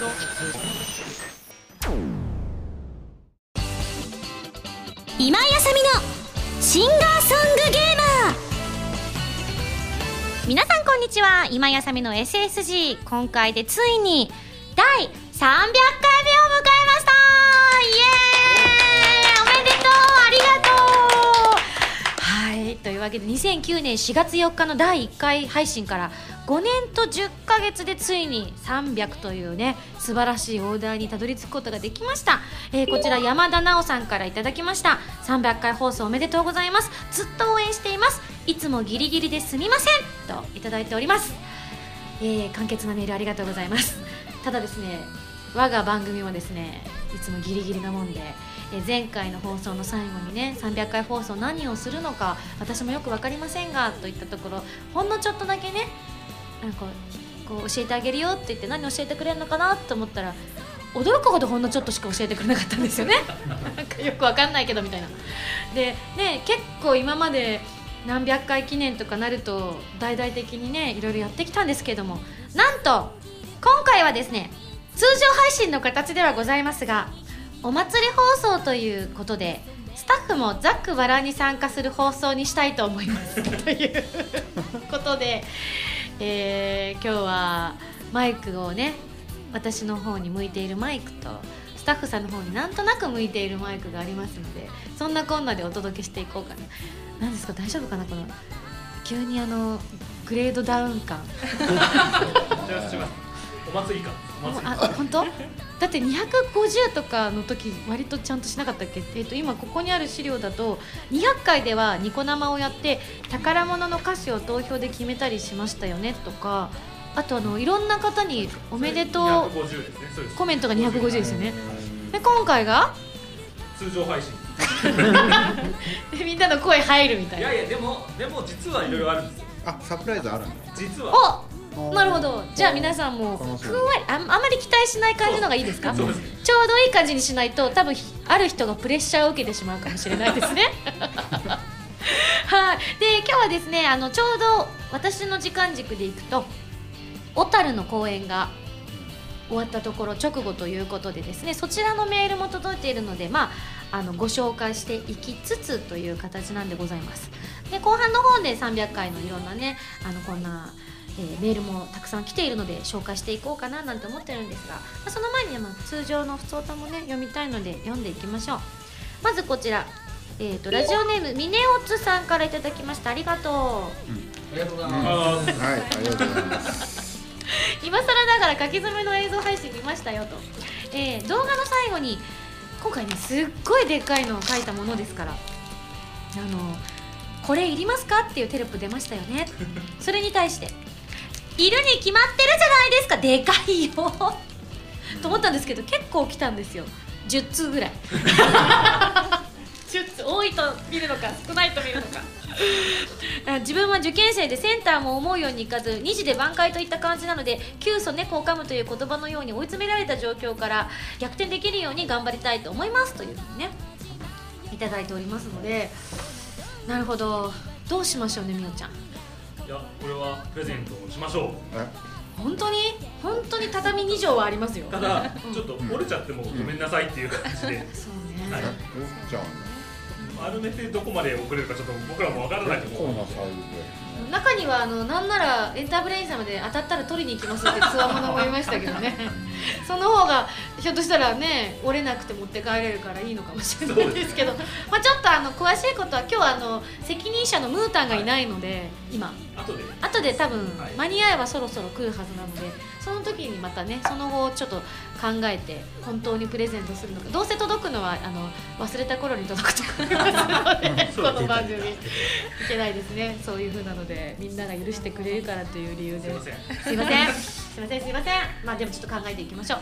今井あさみのシンガーソングゲーマー。皆さんこんにちは。今井あさみの SSG 今回でついに第300回目を迎えました。イエーイ。おめでとう。ありがとう。はい。というわけで2009年4月4日の第1回配信から5年と10ヶ月でついに300というね素晴らしいオーダーにたどり着くことができました、えーこちら山田直さんからいただきました。300回放送おめでとうございます。ずっと応援しています。いつもギリギリですみません。といただいております。えー簡潔なメールありがとうございます。ただですね我が番組もですねいつもギリギリなもんで、前回の放送の最後にね300回放送何をするのか私もよく分かりませんがといったところほんのちょっとだけねなんかこう教えてあげるよって言って何教えてくれるのかなと思ったら驚くほどほんのちょっとしか教えてくれなかったんですよね。なんかよくわかんないけどみたいな。でね結構今まで何百回記念とかなると大々的にねいろいろやってきたんですけどもなんと今回はですね通常配信の形ではございますがお祭り放送ということでスタッフもざっくばらんに参加する放送にしたいと思います。ということで、えー今日はマイクをね私の方に向いているマイクとスタッフさんの方になんとなく向いているマイクがありますのでそんなこんなでお届けしていこうかな。何ですか？大丈夫かな？この急にあのグレードダウン感。お祭りか。お祭りあ本当？だって250とかの時割とちゃんとしなかったっけ、えっと今ここにある資料だと200回ではニコ生をやって宝物の歌詞を投票で決めたりしましたよねとかあとあのいろんな方に「おめでとう250です。ね。そうです」コメントが250ですよね。で今回が？通常配信。でみんなの声入るみたいな。いやいやでもでも実はいろいろあるんですよ。あサプライズあるんだ。実は。おなるほど。じゃあ皆さんもふんわりああんまり期待しない感じのがいいですか？ちょうどいい感じにしないと多分ひある人がプレッシャーを受けてしまうかもしれないですね。はい。で今日はですねあのちょうど私の時間軸でいくと小樽の公演が終わったところ直後ということでですねそちらのメールも届いているのでまああのご紹介していきつつという形なんでございます。で後半の方で300回のいろんなねあのこんな、えーメールもたくさん来ているので紹介していこうかななんて思ってるんですが、まあその前に、まあ、通常の普通歌もね読みたいので読んでいきましょう。まずこちら、えー、とラジオネームミネオツさんからいただきました。ありがとう。ありがとうございます。はいありがとうございます。今更ながら書き初めの映像配信見ましたよと、えー動画の最後に今回ねすっごいでっかいのを書いたものですからあのこれいりますかっていうテロップ出ましたよね。それに対しているに決まってるじゃないですか。でかいよ。と思ったんですけど結構来たんですよ。10通ぐらい。10通。多いと見るのか少ないと見るのか。あ自分は受験生でセンターも思うようにいかず2時で挽回といった感じなので急須猫を噛むという言葉のように追い詰められた状況から逆転できるように頑張りたいと思いますというふうにねいただいておりますので。なるほど。どうしましょうねみおちゃんいやこれはプレゼントをしましょう。え？本当に？本当に畳2畳はありますよ。ただちょっと折れちゃってもごめんなさいっていう感じで。そうね、はい。え？おっちゃん丸めてどこまで送れるかちょっと僕らもわからないとこ思うんなサイズ中にはあのなんならエンターブレイン様で当たったら取りに行きますってつわものもいましたけどね。その方がひょっとしたらね折れなくて持って帰れるからいいのかもしれないですけど。まあちょっとあの詳しいことは今日はあの責任者のムータンがいないので今。後で。後で多分はい。間に合えばそろそろ来るはずなのでその時にまたねその後ちょっと考えて本当にプレゼントするのかどうせ届くのはあの忘れた頃に届くと思いますのでこの番組いけないで。すねそういう風 なのでみんなが許してくれるからという理由ですいません。すいません。すいませんませんまあでもちょっと考えていきましょう。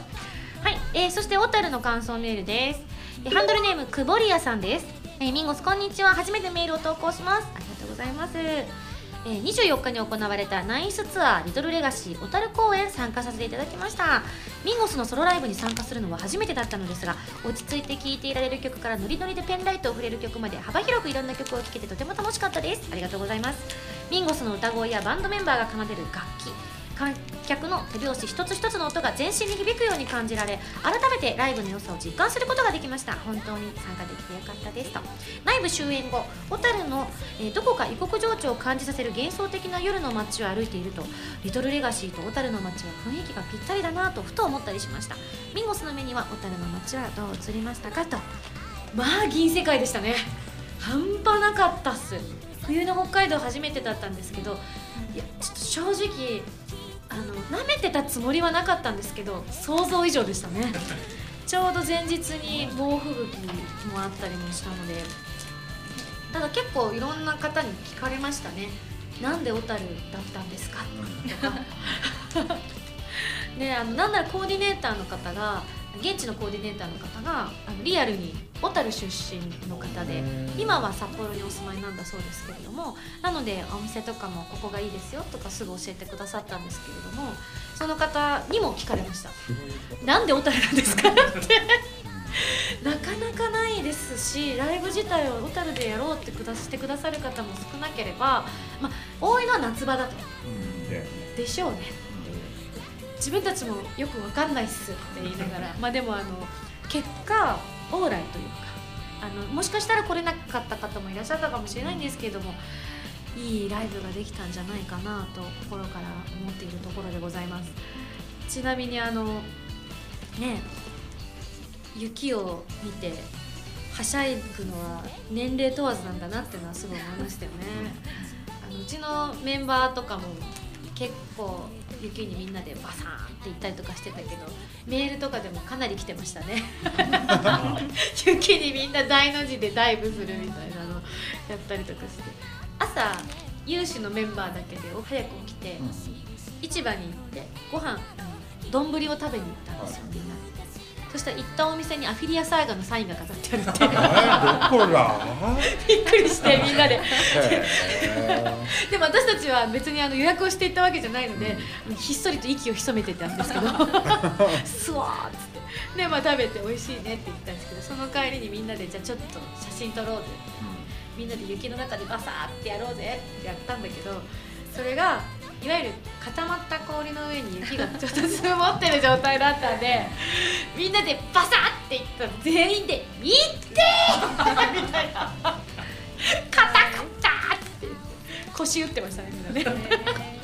はい、えー、そして小樽の感想メールです。えーハンドルネームくぼりやさんです、えーミンゴスこんにちは。初めてメールを投稿します。ありがとうございますえ24日に行われたナインスツアーリトルレガシー小樽公演参加させていただきました。ミンゴスのソロライブに参加するのは初めてだったのですが落ち着いて聴いていられる曲からノリノリでペンライトを触れる曲まで幅広くいろんな曲を聴けてとても楽しかったです。ありがとうございます。ミンゴスの歌声やバンドメンバーが奏でる楽器観客の手拍子一つ一つの音が全身に響くように感じられ改めてライブの良さを実感することができました。本当に参加できてよかったですと。ライブ終演後小樽の、えーどこか異国情緒を感じさせる幻想的な夜の街を歩いているとリトルレガシーと小樽の街は雰囲気がぴったりだなとふと思ったりしました。ミンゴスの目には小樽の街はどう映りましたかと。まあ銀世界でしたね。半端なかったっす。冬の北海道初めてだったんですけどいやちょっと正直あの舐めてたつもりはなかったんですけど想像以上でしたね。ちょうど前日に猛吹雪もあったりもしたので。ただ結構いろんな方に聞かれましたね。なんで小樽だったんですか？とか。ねあのなんならコーディネーターの方が現地のコーディネーターの方があのリアルに小樽出身の方で今は札幌にお住まいなんだそうですけれどもなのでお店とかもここがいいですよとかすぐ教えてくださったんですけれどもその方にも聞かれました。なんで小樽なんですかって。なかなかないですしライブ自体を小樽でやろうってくだしてくださる方も少なければ、まあ、多いのは夏場だと。でしょうね自分たちもよくわかんないっすって言いながらまあでもあの結果オーライというかあのもしかしたら来れなかった方もいらっしゃったかもしれないんですけれどもいいライブができたんじゃないかなと心から思っているところでございます。ちなみにあのね雪を見てはしゃいぐのは年齢問わずなんだなっていうのはすごい思いましたよね。あのうちのメンバーとかも結構雪にみんなでバサーンって行ったりとかしてたけどメールとかでもかなり来てましたね。雪にみんな大の字でダイブするみたいなのやったりとかして。朝有志のメンバーだけで早く起きて、市場に行ってご飯丼を食べに行ったんですよみんなでそしたら行ったお店にアフィリアサーガのサインが飾ってあるって えどこだ？びっくりして みんなで。でも私たちは別にあの予約をしていったわけじゃないので、ひっそりと息を潜めてたんですけど。すわーっつって。でまあ食べて美味しいねって言ったんですけどその帰りにみんなでじゃあちょっと写真撮ろうぜ。みんなで雪の中でバサーってやろうぜってやったんだけどそれがいわゆる固まった氷の上に雪がちょっと積もってる状態だったんでみんなでバサーっていった。ら全員で「いってー!」みたいな「硬くった!」って腰打ってましたねみんなね。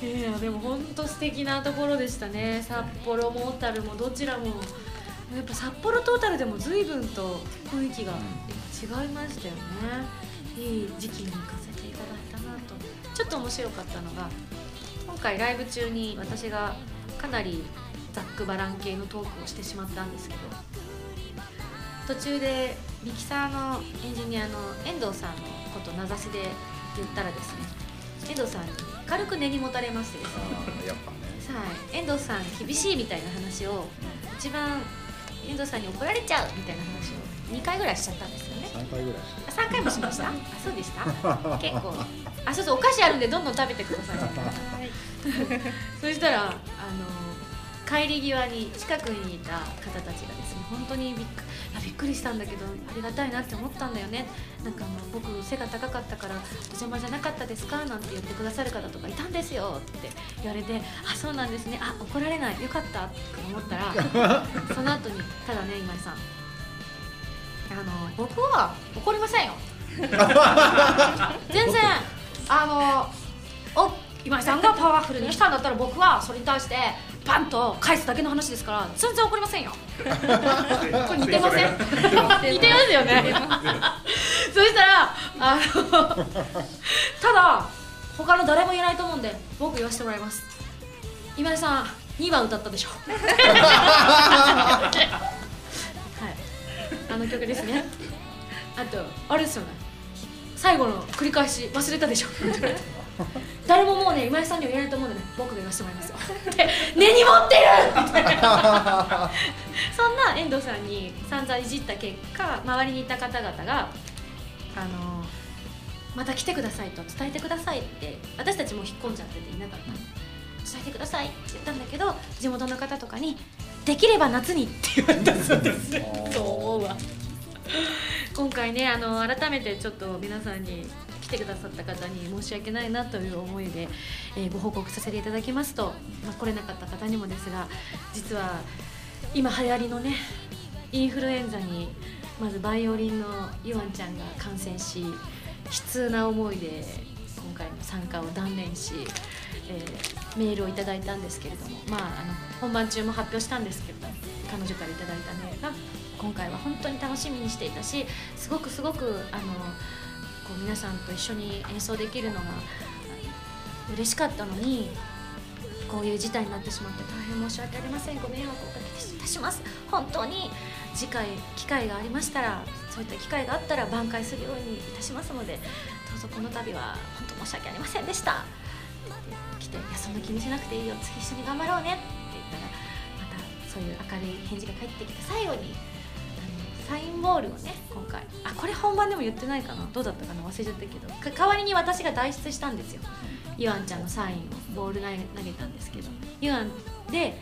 いやでも本当素敵なところでしたね。札幌も小樽もどちらも。やっぱ札幌と小樽でも随分と雰囲気が違いましたよね。いい時期に行かちょっと面白かったのが今回ライブ中に私がかなりざっくばらん系のトークをしてしまったんですけど途中でミキサーのエンジニアの遠藤さんのこと名指しで言ったらですね遠藤さんに軽く根に持たれましてですね。やっぱね。はい、遠藤さん厳しいみたいな話を一番遠藤さんに怒られちゃうみたいな話を2回ぐらいしちゃったんですよね。3回ぐらいしてあ3回もしました？あそうでした？結構。あそうそうお菓子あるんでどんどん食べてくださいそしたらあの帰り際に近くにいた方たちがですね本当にびっびっくりしたんだけどありがたいなって思ったんだよね。なんかあの僕背が高かったからお邪魔じゃなかったですかなんて言ってくださる方とかいたんですよって言われてあそうなんですね。あ怒られない。よかった。って思ったら その後にただね今井さんあの僕は怒りませんよ。全然。あのお今井さんがパワフルに来たんだったら僕はそれに対してバンと返すだけの話ですから全然怒りませんよ。これ似てません？似てますよね。そしたらあのただ他の誰も言えないと思うんで僕言わせてもらいます。今井さん2番歌ったでしょの曲ですね。あとあれですよね最後の繰り返し忘れたでしょ。誰ももうね今井さんには言えないと思うんでね僕が言わせてもらいますよ。って根に持ってる！みたいなそんな遠藤さんに散々いじった結果周りにいた方々があのまた来てくださいと伝えてくださいって私たちも引っ込んじゃってていなかった伝えてください。って言ったんだけど地元の方とかにできれば夏にって言われたそうです。そう思うわ今回ねあの改めてちょっと皆さんに期来てくださった方に申し訳ないなという思いで、えーご報告させていただきますと、まあ、来れなかった方にもですが実は今流行りのねインフルエンザにまずバイオリンのゆあんちゃんが感染し悲痛な思いで今回の参加を断念し、えーメールをいただいたんですけれども、まあ、あの本番中も発表したんですけれども彼女からいただいたメールが今回は本当に楽しみにしていたしすごくすごくあのこう皆さんと一緒に演奏できるのが嬉しかったのにこういう事態になってしまって大変申し訳ありません。ご迷惑をおかけいたします。本当に次回機会がありましたらそういった機会があったら挽回するようにいたしますのでどうぞこの度は本当申し訳ありませんでした。来て「いやそんな気にしなくていいよ次一緒に頑張ろうね」って言ったらまたそういう明るい返事が返ってきて最後にあのサインボールをね今回あこれ本番でも言ってないかなどうだったかな忘れちゃったけど代わりに私が代筆したんですよ。ゆあんちゃんのサインをボール投げたんですけどゆあんで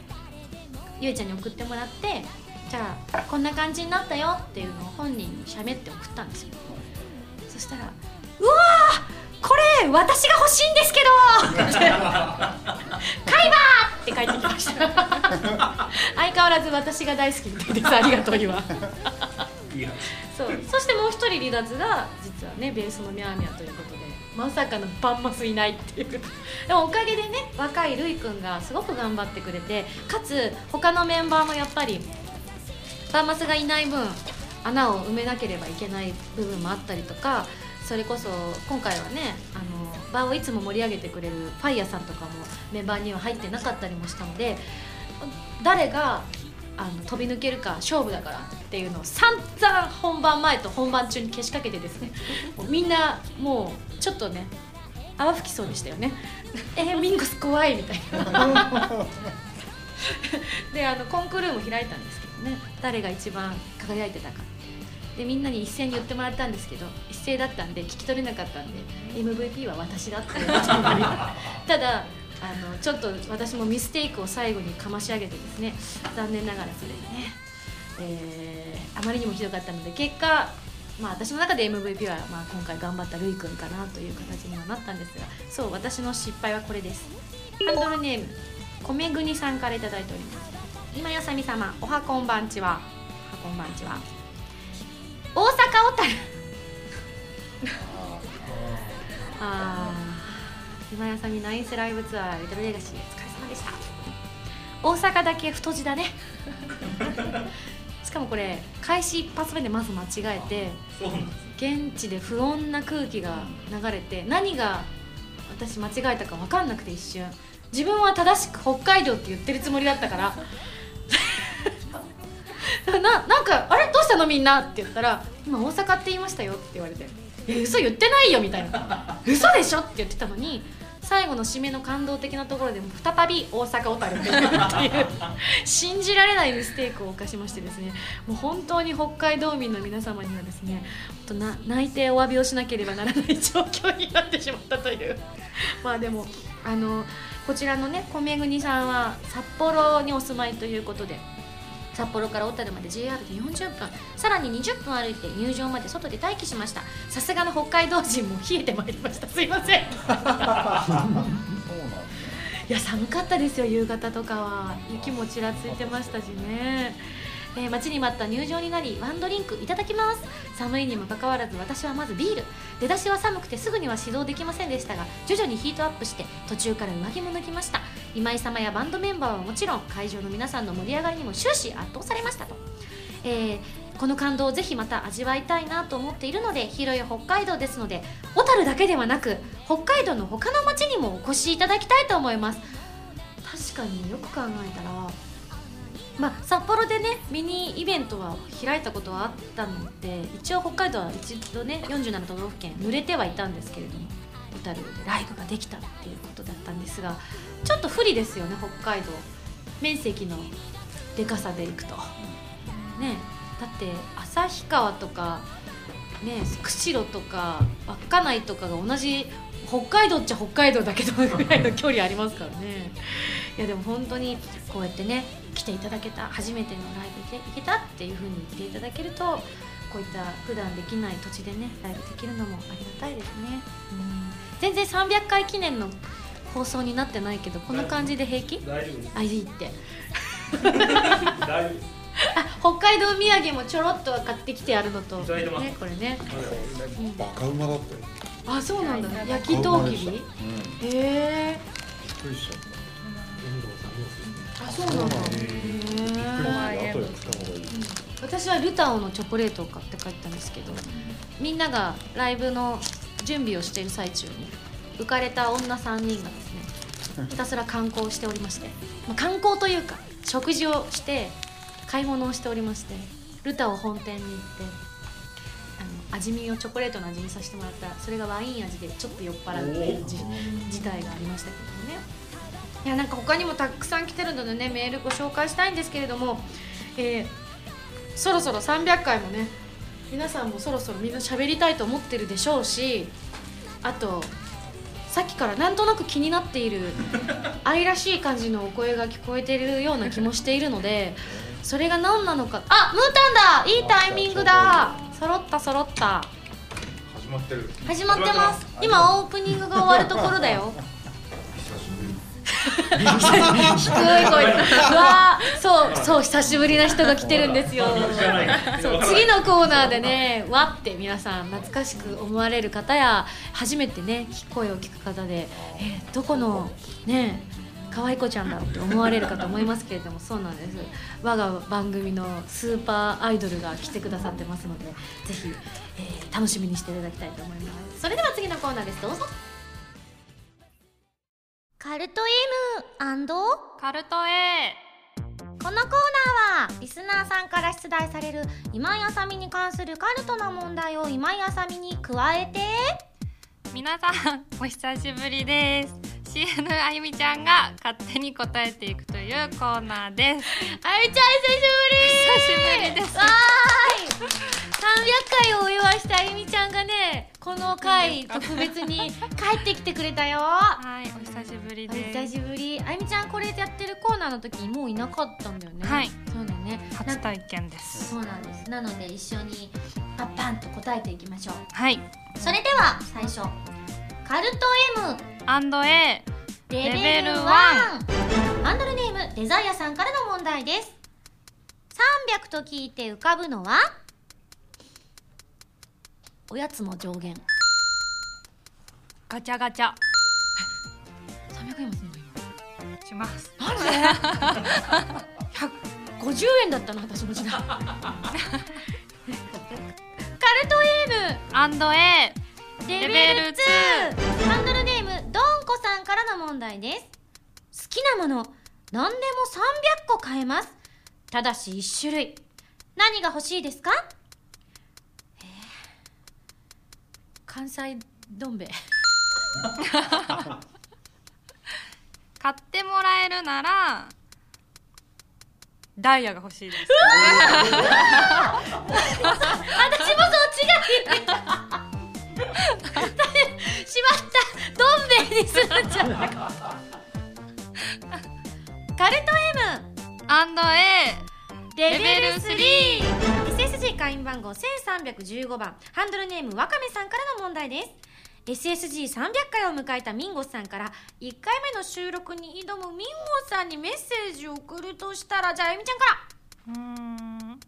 ゆえちゃんに送ってもらってじゃあこんな感じになったよっていうのを本人に喋って送ったんですよ。そしたら「うわーこれ私が欲しいんですけど!」って「買いば!」って帰ってきました相変わらず私が大好きみたいですありがとうゆあいい話そうそしてもう一人離脱が実はねベースのミャーミャーということでまさかのバンマスいないっていうでもおかげでね若いるいくんがすごく頑張ってくれてかつ他のメンバーもやっぱりバンマスがいない分穴を埋めなければいけない部分もあったりとかそれこそ今回はねあの場をいつも盛り上げてくれるファイヤーさんとかもメンバーには入ってなかったりもしたので誰があの飛び抜けるか勝負だからっていうのを散々本番前と本番中にけしかけてですねみんなもうちょっとね泡吹きそうでしたよね。えー、ミンゴス怖いみたいな。であのコンクールも開いたんですけどね誰が一番輝いてたかでみんなに一斉に言ってもらったんですけど一斉だったんで聞き取れなかったんで MVP は私だって ただあのちょっと私もミステイクを最後にかまし上げてですね残念ながらそれがね、えーあまりにもひどかったので結果まあ私の中で MVP は、まあ、今回頑張ったるいくんかなという形にはなったんですがそう私の失敗はこれです。ハンドルネーム米国さんからいただいております。今やさみ様おはこんばんちは。おはこんばんちは大阪小樽。あー。今やさみナイスライブツアーリトルレガシーお疲れ様でした。大阪だけ太字だね。しかもこれ開始一発目でまず間違えて現地で不穏な空気が流れて何が私間違えたか分かんなくて一瞬。自分は正しく北海道って言ってるつもりだったから ななんか「あれ？どうしたのみんな」って言ったら「今大阪って言いましたよ」って言われて「え嘘言ってないよ」みたいな「嘘でしょ」って言ってたのに最後の締めの感動的なところでも再び大阪小樽っていう。信じられないミステイクを犯しましてですね。もう本当に北海道民の皆様にはですね本当な泣いてお詫びをしなければならない状況になってしまったという。まあでもあのこちらのね米国さんは札幌にお住まいということで札幌から小樽まで JR で40分さらに20分歩いて入場まで外で待機しました。さすがの北海道人も冷えてまいりました。すいません。いや寒かったですよ夕方とかは。雪もちらついてましたしね、えー待ちに待った入場になりワンドリンクいただきます。寒いにもかかわらず私はまずビール。出だしは寒くてすぐには指導できませんでしたが徐々にヒートアップして途中から上着も脱ぎました。今井様やバンドメンバーはもちろん会場の皆さんの盛り上がりにも終始圧倒されましたと、えーこの感動をぜひまた味わいたいなと思っているので広い北海道ですので小樽だけではなく北海道の他の町にもお越しいただきたいと思います。確かによく考えたらまあ、札幌でねミニイベントは開いたことはあったので一応北海道は一度ね47都道府県濡れてはいたんですけれども小樽でライブができたっていうことだったんですがちょっと不利ですよね北海道。面積のでかさでいくと。ねだって旭川とかね釧路とか稚内とかが同じ北海道っちゃ北海道だけどぐらいの距離ありますからね。いやでも本当にこうやってね来ていただけた初めてのライブで行けたっていう風に言っていただけるとこういった普段できない土地でねライブできるのもありがたいですね、うん、全然300回記念の放送になってないけどこの感じで平気？大丈夫です。あいいって。大丈夫です。あ北海道土産もちょろっと買ってきてあるのと。ねこれね。バカうまだったよ。あそうなんだ。焼きとうきびへえびっくりしちゃっあそうなんだ。たびっくりしたへえ私はルタオのチョコレートを買って帰ったんですけどみんながライブの準備をしている最中に浮かれた女3人がですね ひたすら観光しておりまして、まあ、観光というか食事をして買い物をしておりましてルタオ本店に行ってあの味見をチョコレートの味にさせてもらったらそれがワイン味でちょっと酔っ払うっていうじ事態がありましたけどねいやなんか他にもたくさん来てるのでねメールご紹介したいんですけれども、えーそろそろ300回もね皆さんもそろそろみんな喋りたいと思ってるでしょうしあとさっきからなんとなく気になっている 愛らしい感じのお声が聞こえてるような気もしているのでそれが何なのかあムータンだいいタイミングだ。揃った揃った。始まってる。始まってます。今オープニングが終わるところだよ 低い声でわそうそう久しぶりな人が来てるんですよ。そう次のコーナーでねわって皆さん懐かしく思われる方や初めてね声を聞く方で、えーどこのね可愛い子ちゃんだって思われるかと思いますけれどもそうなんです。我が番組のスーパーアイドルが来てくださってますのでぜひ、えー楽しみにしていただきたいと思います。それでは次のコーナーです。どうぞ。カルト M& カルト A このコーナーはリスナーさんから出題される今井あさみに関するカルトな問題を今井あさみに加えて。皆さんお久しぶりです CN あゆみちゃんが勝手に答えていくというコーナーです。あゆみちゃん久しぶり。久しぶりです。わーい。300回をお祝いしたあゆみちゃんがねこの回特別に帰ってきてくれたよ。はいお久しぶりおです。久しぶり。あゆみちゃんこれやってるコーナーの時にもういなかったんだよね。はい。そうだよね。初体験です。そうなんです。なので一緒にパッパンと答えていきましょう。はい。それでは最初。カルト M A レベルレベル1 1ハンドルネームデザイアさんからの問題です。300と聞いて浮かぶのは？おやつの上限。ガチャガチャ。300円もするの今。します。なんで150円だったの私の時代。カルトアンド A レベルレベル2ハンドルネームドンコさんからの問題です。好きなもの何でも300個買えます。ただし1種類。何が欲しいですか？えー関西どん兵衛買ってもらえるならダイヤが欲しいです。私もそっちがいい しまった。どん兵衛にするんじゃない カルト M&A レベル 3SSG 会員番号1315番。ハンドルネームわかめさんからの問題です。SSG300 回を迎えたミンゴさんから1回目の収録に挑むミンゴさんにメッセージを送るとしたらじゃああゆみちゃんから。うん。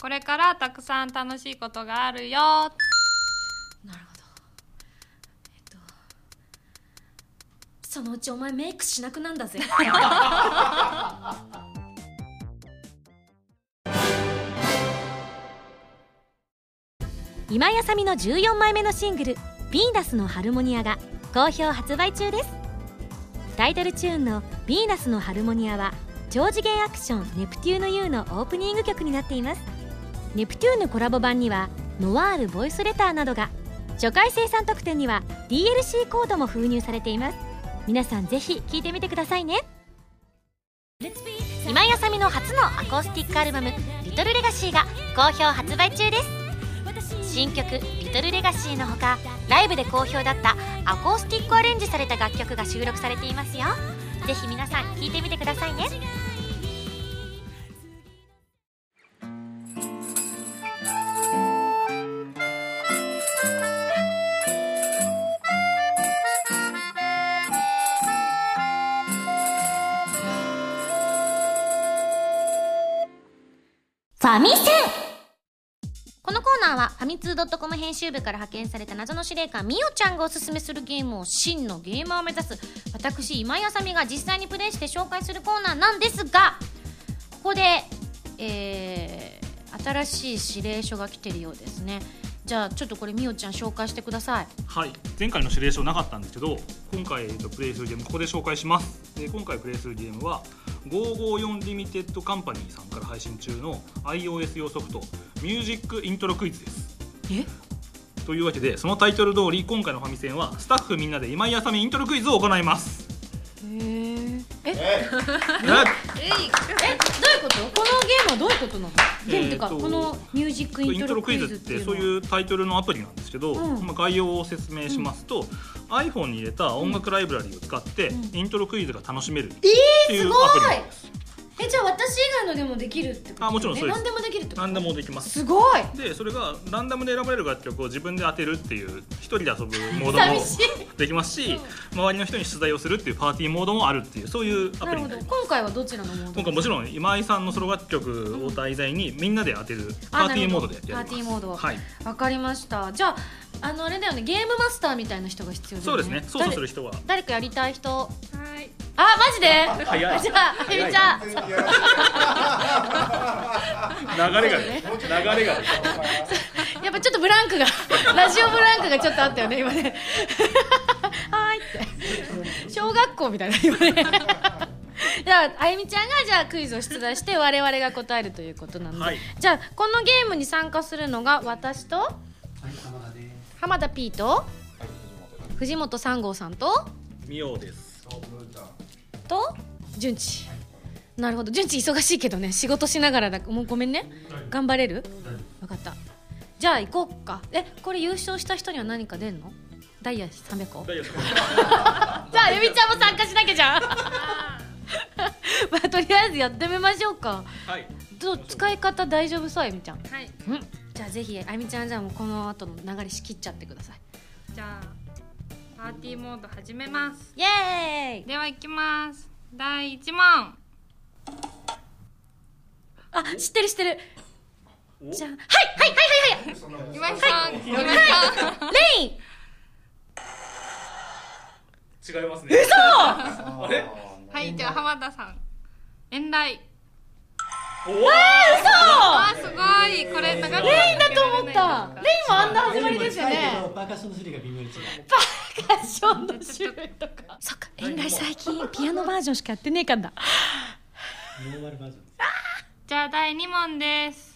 これからたくさん楽しいことがあるよなるほどえっとそのうちお前メイクしなくなんだぜ。今井あさみの14枚目のシングル「ヴィーナスのハルモニア」が好評発売中です。タイトルチューンの「ヴィーナスのハルモニア」は超次元アクション「ネプテューヌ U」のオープニング曲になっています。ネプテューヌコラボ版にはノワールボイスレターなどが初回生産特典には DLC コードも封入されています。皆さんぜひ聴いてみてくださいね。今井あさみの初のアコースティックアルバム「リトルレガシーが好評発売中です。新曲「リトルレガシーのほかライブで好評だったアコースティックアレンジされた楽曲が収録されていますよ。ぜひ皆さん聴いてみてくださいね。ファミセンこのコーナーはファミツー .com 編集部から派遣された謎の司令官みおちゃんがおすすめするゲームを真のゲーマーを目指す私今井あさみが実際にプレイして紹介するコーナーなんですがここで、えー新しい指令書が来てるようですね。じゃあちょっとこれみおちゃん紹介してください。はい。前回の指令書なかったんですけど今回、えっとプレイするゲームここで紹介します。で今回プレイするゲームは554リミテッドカンパニーさんから配信中の iOS 用ソフトミュージックイントロクイズです。え？というわけでそのタイトル通り今回のファミセンはスタッフみんなで今井あさみイントロクイズを行います。へえ？え？え？え？どういうこと？このゲームはどういうことなの？ゲームっていうか、えーとこのミュージックイントロクイズっイントロクイズってていうのはそういうタイトルのアプリなんですけど、うん。まあ、概要を説明しますと、iPhone に入れた音楽ライブラリを使って、うん。イントロクイズが楽しめるっえていうアプリなんですえじゃあ私以外のでもできるってことあもちろんそうです。何でもできるってこと？何でもできます。すごい。でそれがランダムで選ばれる楽曲を自分で当てるっていう一人で遊ぶモードもできますし、周りの人に出題をするっていうパーティーモードもあるっていうそういうアプリにな。ります今回はどちらのモード？今回もちろん今井さんのソロ楽曲を題材にみんなで当てるパーティーモードでやります。パーティーモードはいわかりました。じゃああのあれだよねゲームマスターみたいな人が必要だよね。そうですね。操作する人は。誰誰かやりたい人？はい。あマジで？早い。じゃあえみちゃん。全然やら流れがね流れが。やっぱちょっとブランクが ラジオブランクがちょっとあったよね今ね。はーいって。小学校みたいな今ね。じゃああゆみちゃんがじゃあクイズを出題して我々が答えるということなので、はい。じゃあこのゲームに参加するのが私と？浜田 P と藤本三号さんとみようです。と順次。なるほど。順次忙しいけどね。仕事しながらだ。もうごめんね。頑張れる？分かった。じゃあ行こうか。えこれ優勝した人には何か出んの？ダイヤ300個？じゃあゆみちゃんも参加しなきゃじゃん。まあとりあえずやってみましょうか。はい。どう？使い方大丈夫そうゆみちゃん。はい。うんじゃあぜひあゆみちゃんじゃあもうこの後の流れ仕切っちゃってください。じゃあパーティーモード始めます。イエーイ。では行きます。第1問。あ知ってる知ってる。お？じゃあはいはいはいはいはい。今井さん今井さんレイン。違いますね。あれはいじゃあ浜田さん。遠来おおあーすごいこれ長くレインだと思った。レインもあんな始まりですよね。パーカッションの種類が微妙に違う。ファッションの種類とか。そっか遠来最近ピアノバージョンしかやってねえかんだ。ノーマルバージョン。じゃあ第2問です。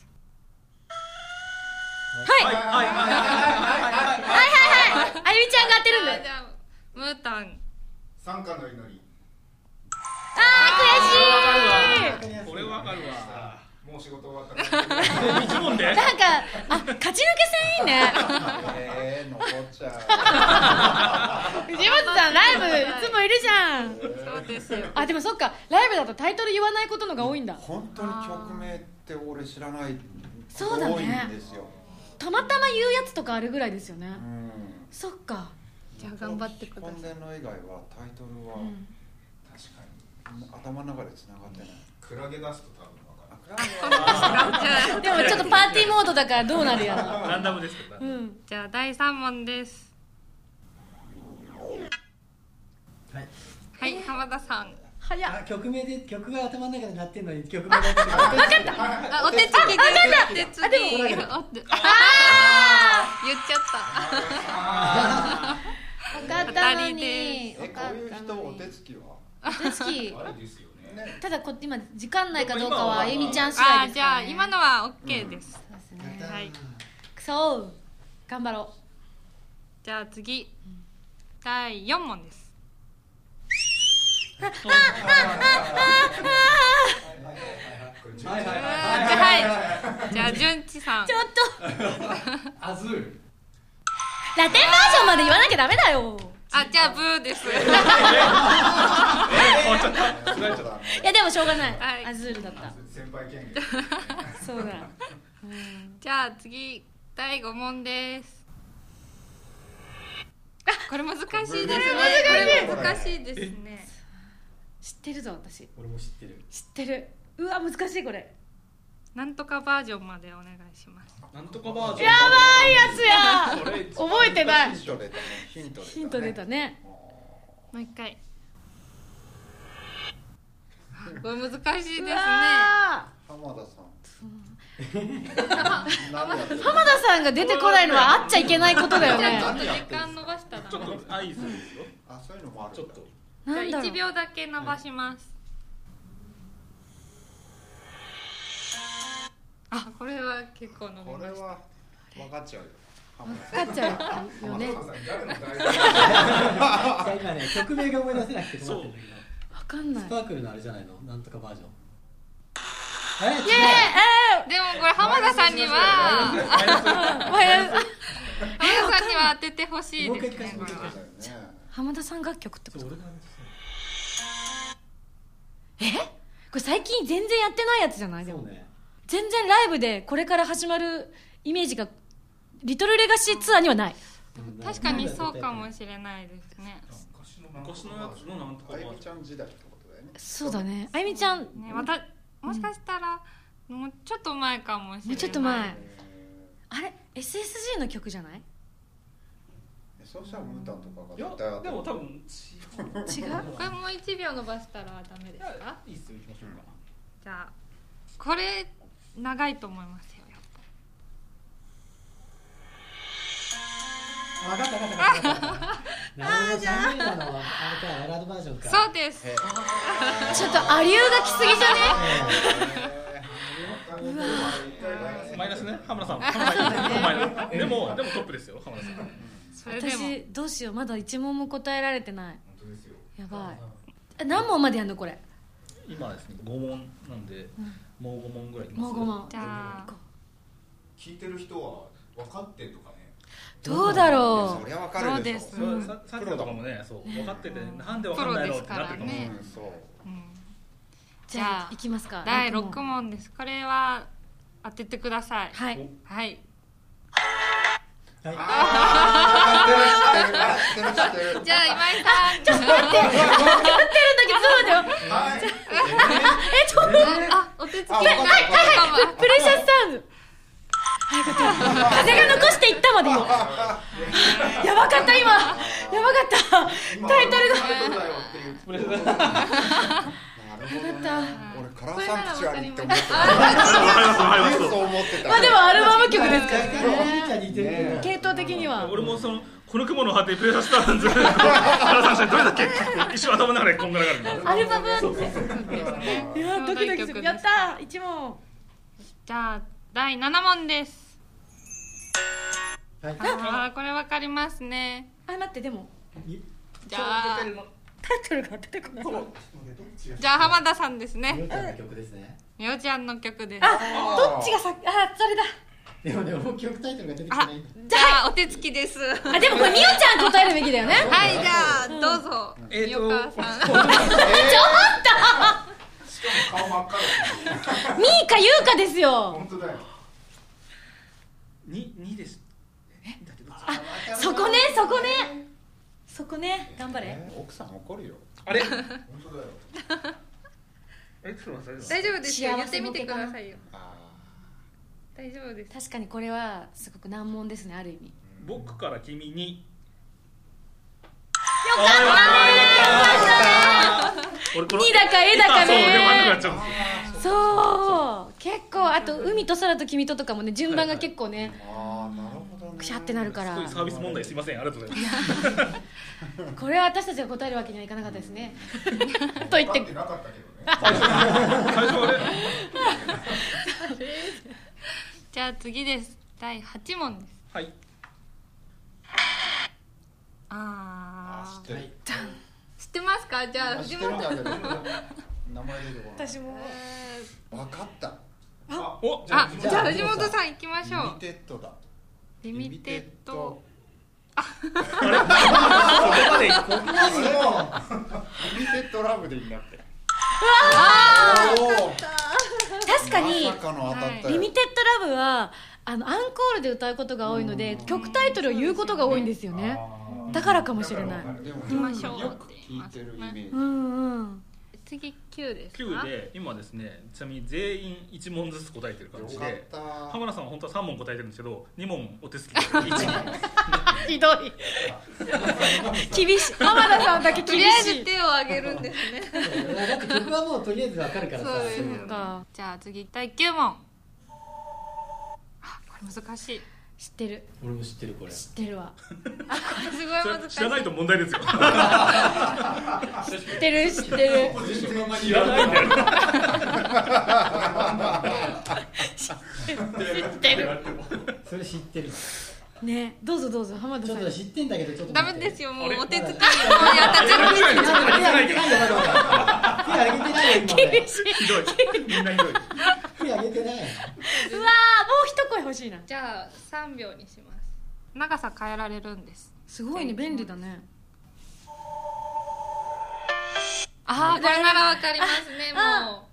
はい。はいはいはいはい。あゆみちゃんが当てるんだ。ムータン。参加の祈り。あー悔しい。これわかるわ仕事終わったから。一問でなんかあ勝ち抜け戦いいね。えー、残っちゃ藤本さんライブいつもいるじゃん。そうですよ。あでもそっか。ライブだとタイトル言わないことのが多いんだ。う本当に曲名って俺知らないそうだね多いんですよ。たまたま言うやつとかあるぐらいですよね。うん。そっか。じゃあ頑張ってください。本殿の以外はタイトルは、ん確かに頭の中で繋がってない。クラゲ出すと多分 でもちょっとパーティーモードだからどうなるやら。ランダムですうん。じゃあ第3問です。はい。はい浜田さん。曲名で曲が頭の中で鳴ってるのに曲名。分かった。あお手つきで。お手つきあでもお手あー。言っちゃった。分かったのに。え分かこういう人お手つきは？お手つき。あれですよただこ今時間内かどうかはあゆみちゃん次あーじゃ第ですから、ね、あ今のは OK です、そうですねはい。くそ頑張ろじゃあ次。第4問です。はいはいはいじゃあ純ちさんうちょっとアズール。ラテンバージョンまで言わなきゃダメだよあじゃあブーです、いやでもしょうがない、はいアズールだった先輩権限そうだじゃあ次第5問ですこれ難しいですねこれ難しいですね知ってるぞ私俺も知ってる。知ってるうわ難しいこれなんとかバージョンまでお願いしますなんとかバージョン。やばいやつや。覚えてない。ヒント出たね。ヒント出たね。ヒント出たねもう一回。あこれ難しいですね。あ浜田さん。浜田さんが出てこないのはあっちゃいけないことだよね。ちょっと時間伸ばしたら。ちょっと合図ですよ。あそういうのもあるんだ。ちょっとじゃあなんだろう1秒だけ伸ばします、あこれは結構伸びました。これは分かっちゃうよ。浜田かっちゃうよ。ね。浜田さん誰の大じゃあ今ね曲名が思い出せなくて困ってるんだけど。わかんない。スパークルのあれじゃないの？なんとかバージョン。え違うでもこれ浜田さんには。浜田さんには当ててほしいですね浜田さん楽曲ってことえ？これ最近全然やってないやつじゃない？でも。そうね全然ライブでこれから始まるイメージがリトルレガシーツアーにはない。確かにそうかもしれないですね。昔のやつのなんとかあゆみちゃん時代ってことだよね。そうだね。あゆみちゃん。もね。またもしかしたらもうちょっと前かもしれない。うちょっと前。えあれ？SSG の曲じゃない？ーそうしたらムータンとかがいや絶対でも多分違う？これもう1秒伸ばしたらダメですか？いいっすよ。行きましょうか。じゃあこれ長いと思いますよ分かった分かった分かった分かった。なるほど寒いなのはあれかバラードバージョンか。ぱそうです。えちょっとアリューが来すぎじゃね？ー。マイナスね？浜田さん。でもでもトップですよ浜田さん。私どうしよう。まだ一問も答えられてない。本当ですよ。やばい。え何問までやんのこれ？今ですね5問なんでもう5問ぐらいいます？もう5問じゃあ。聞いてる人は分かってとかね。どうだろそりゃ分かるでしょ。そうです。それささっきのとかもねそう分かっててなんで分かんないのってなってるかも。そううんう。じゃあいきますか。第六6問です。これは当ててください。はい。はい。じゃあ今井さん。ちょっと分か ってるんだけどちょっと待ってよ。はい。えちょっとあお手つきあ分かった分かった。プレシャスサウンドはいよかった風が残していったまでよ やばかった今。やばかった。タイトルが俺カラーサンクチュアリって思ってたますわかります。そう思ってたまあでもアルバム曲ですからね。系統的には。俺もそのこの雲の果てプレッシャースターンズ原さんしどれだっけ？一瞬頭の中でこんがらがるアルバムいいやドキドキす。るやったー一問。じゃあ第7問です。はい。あーこれわかりますね。あ待ってでもじゃあタイトルが出てこないじゃあ浜田さんですみねおちゃんの曲ですね。みおちゃんの曲です。あどっちがさあそれだでもねもう曲タイトルが出てきてあない。じゃあお手つきです。はあでもこれみおちゃん答えるべきだよね。いじゃあどうぞ。えーとみおかさん。顔真っ赤だみーかゆうかです。よ本当だよ。二二です。え？だってどっち？そこねそこね。そこね。頑張れ。えー奥さん怒るよ。あれ？本当だよ。えちょっと待って。大丈夫ですよ。幸言ってみてくださいよ。あ大丈夫です。確かにこれはすごく難問ですねある意味。僕から君に。よかったね俺この二だか絵だかね。そう。結構あと「海と空と君と」とかもね順番が結構ねーあーなるほどね。くしゃってなるから。サービス問題すいません。ありがとうございます。これは私たちが答えるわけにはいかなかったですね。と言って。分かってなかったけどね。最初あれ じゃあ次です。第8問です。はい。あー。あ知ってる。知ってますか？じゃあ藤知ってるん本だ。けど名前出てこない私も分かった。おじゃああじゃあ藤本さん行きましょう。リミテッドだ。リミテッド。そこまで行こう。リミテッドラブでいいなって。あおー確かにまリミテッドラブはあのアンコールで歌うことが多いので曲タイトルを言うことが多いんですよね。だからかもしれない。でも行きましょうよく聞いてるイメージ。うんうん次9ですか？9で今ですねちなみに全員1問ずつ答えてる感じでた。浜田さんは本当は3問答えてるんですけど2問お手つきで。1ひどい。厳しい。浜田さんだけとりあえず手を挙げるんですね。だって曲はもうとりあえずわかるからさ。そうですか。じゃあ次第9問。あこれ難しい知ってる。俺も知ってるこれ。知ってるわ。すごい難しい知らないと問題ですよ。知ってる知ってる。知らないんだよ。知ってる。それ知ってるねどうぞどうぞ浜田さん。ちょっと知ってんだけどちょっとダ待って。メですよもうお手つきもうやった全部手挙げてないよ。まだ手挙げてないよ。厳しいひどいみんなひどい手挙げてない。うわーもう一声欲しいな。じゃあ3秒にします。長さ変えられるんです。すごいね便利だね。ああこれならわかりますねあも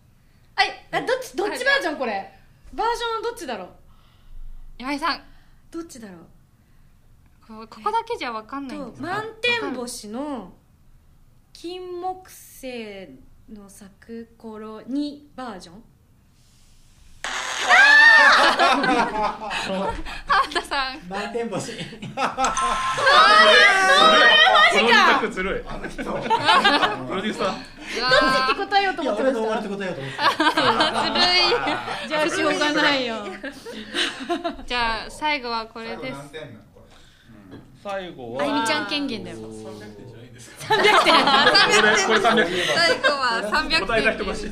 はいあどっちどっちバージョンこれ？バージョンどっちだろうう？岩井さん。どっちだろう？こここだけじゃわかんないんですと満天星の金木犀の咲く頃にバージョン。浜田さん満天星この二択ずるい。あの人。プロデューサー。うわって答えようとい思ってましたや俺の？終わりって答えようと思ってじゃあしょうがないよ。ー じゃあ最後はこれです。何点最後あゆはみちゃん権限だよ。こ300点れこれ300最後は300答えた点人欲しい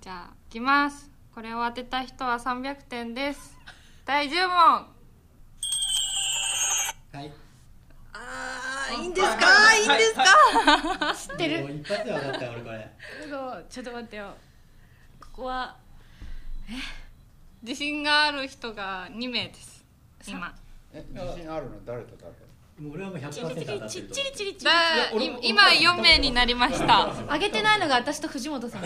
じゃあいきます。これを当てた人は300点です。第10問。はい。あいいんですか？いいんですか？知ってる。もう一発で分かったよ俺これ。ちょっと待ってよ。ここは自信がある人が2名です。今。れえ自信あるの？誰と誰もう俺はもう100%チ当たってるリチリチリチリだい今4名になりました上げてないのが私と藤本さん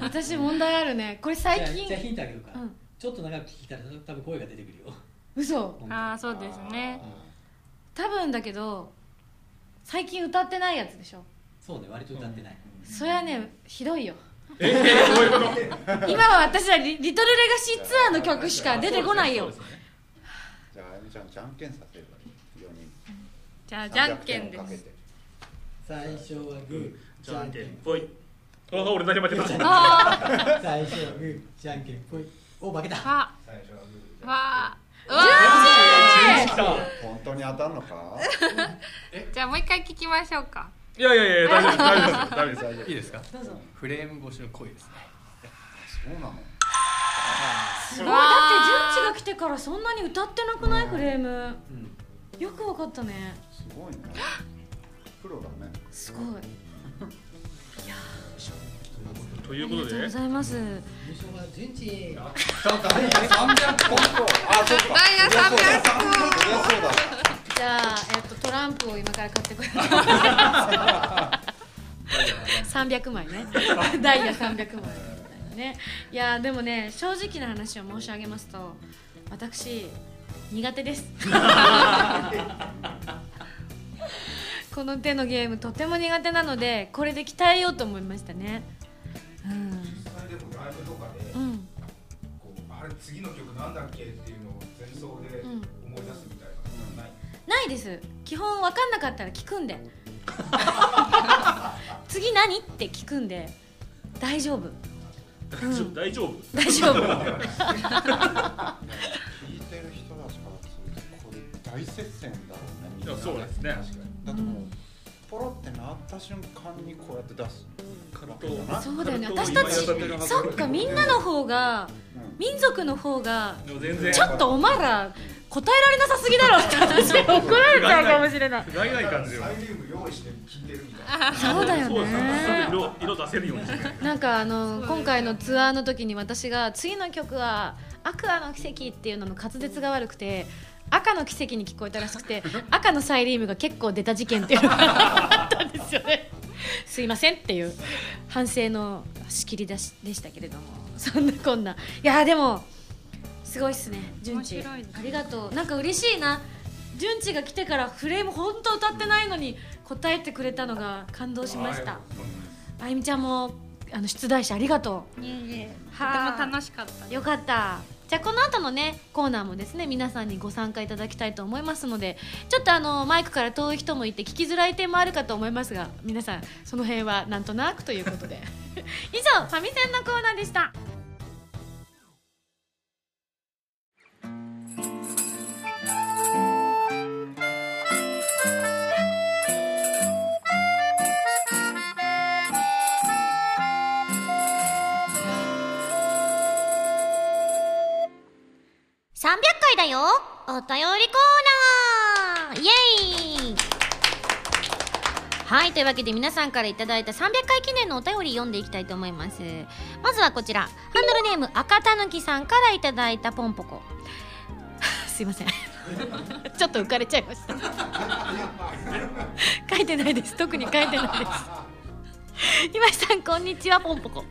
私問題あるねこれ最近じゃヒントあげるか、うんちょっと長く聞いたら多分声が出てくるよ嘘ああそうですね多分だけど最近歌ってないやつでしょそうね割と歌ってない、それはねひどいよええどういうこと？今は私はリリトルレガシーツアーの曲しか出てこないよ。ねじゃああゆみちゃんじゃんけんさせればいい4人。じゃあじゃんけん300点をかけですて。最初はグーじゃんけんぽい。あ俺何もやってないあ最初はグーじゃんけんぽい。お負けた。ーわ最初はグー。わうわ来た本当に当たるのか？じゃあもう一回聞きましょうかいやいやいや大丈夫大丈夫です大丈夫です。大丈夫いいですか？どうぞ。フレーム越しの声ですね。そうなの。すごいだって純ちが来てからそんなに歌ってなくない？フレーム。うんよくわかったね。すごいねプロだね。すごい。ということでありがとうございます。順次300本当あそっか。ダイヤ300そりゃそうだじゃあ、えっと、トランプを今から買ってこよう300枚ね。ダイヤ300枚ね。いやでもね正直な話を申し上げますと私苦手です。この手のゲームとても苦手なのでこれで鍛えようと思いましたね。うん。それでもライブとかで、うん。こうあれ次の曲なんだっけっていうのを前奏でうん。思い出すみたいな。のない、ないです。基本分かんなかったら聞くんで。次何って聞くんで。大丈夫。大丈夫大丈夫？大丈夫。聞いてる人たちからするとこれ大接戦だろうねみんないやそうですね。だってもうポロってなった瞬間にこうやって出すそうだよね。葛私たちそっかみんなの方がうん。民族の方がちょっとお前ら答えられなさすぎだろって話で怒られちゃうかもしれない。不甲斐ない感じよ。サイリウム用意して聴いてるみたいなそうだよね。色色出せるようになんかあの今回のツアーの時に私が次の曲は「アクアの奇跡」っていうのの滑舌が悪くて赤の奇跡に聞こえたらしくて 赤のサイリウムが結構出た事件っていうのがあったんですよね。すいませんっていう反省の仕切り出しでしたけれども。そんなこんな。いやでもすごいっすね純ち面白いですありがとう。なんか嬉しいな。純ちが来てからフレーム本当歌ってないのに答えてくれたのが感動しました。はいあゆみちゃんもあの出題者ありがといえいえ。とてはあも楽しかったうよかった。じゃあこの後のねコーナーもですね皆さんにご参加いただきたいと思いますのでちょっとあのマイクから遠い人もいて聞きづらい点もあるかと思いますが皆さんその辺はなんとなくということで。以上ファミセンのコーナーでした回だよ。お便りコーナー。イエーイはいというわけで皆さんからいただいた300回記念のお便り読んでいきたいと思います。まずはこちら。ハンドルネーム赤たぬきさんからいただいたポンポコ。すいません。ちょっと浮かれちゃいました。書いてないです。特に書いてないです。今井さんこんにちはポンポコ。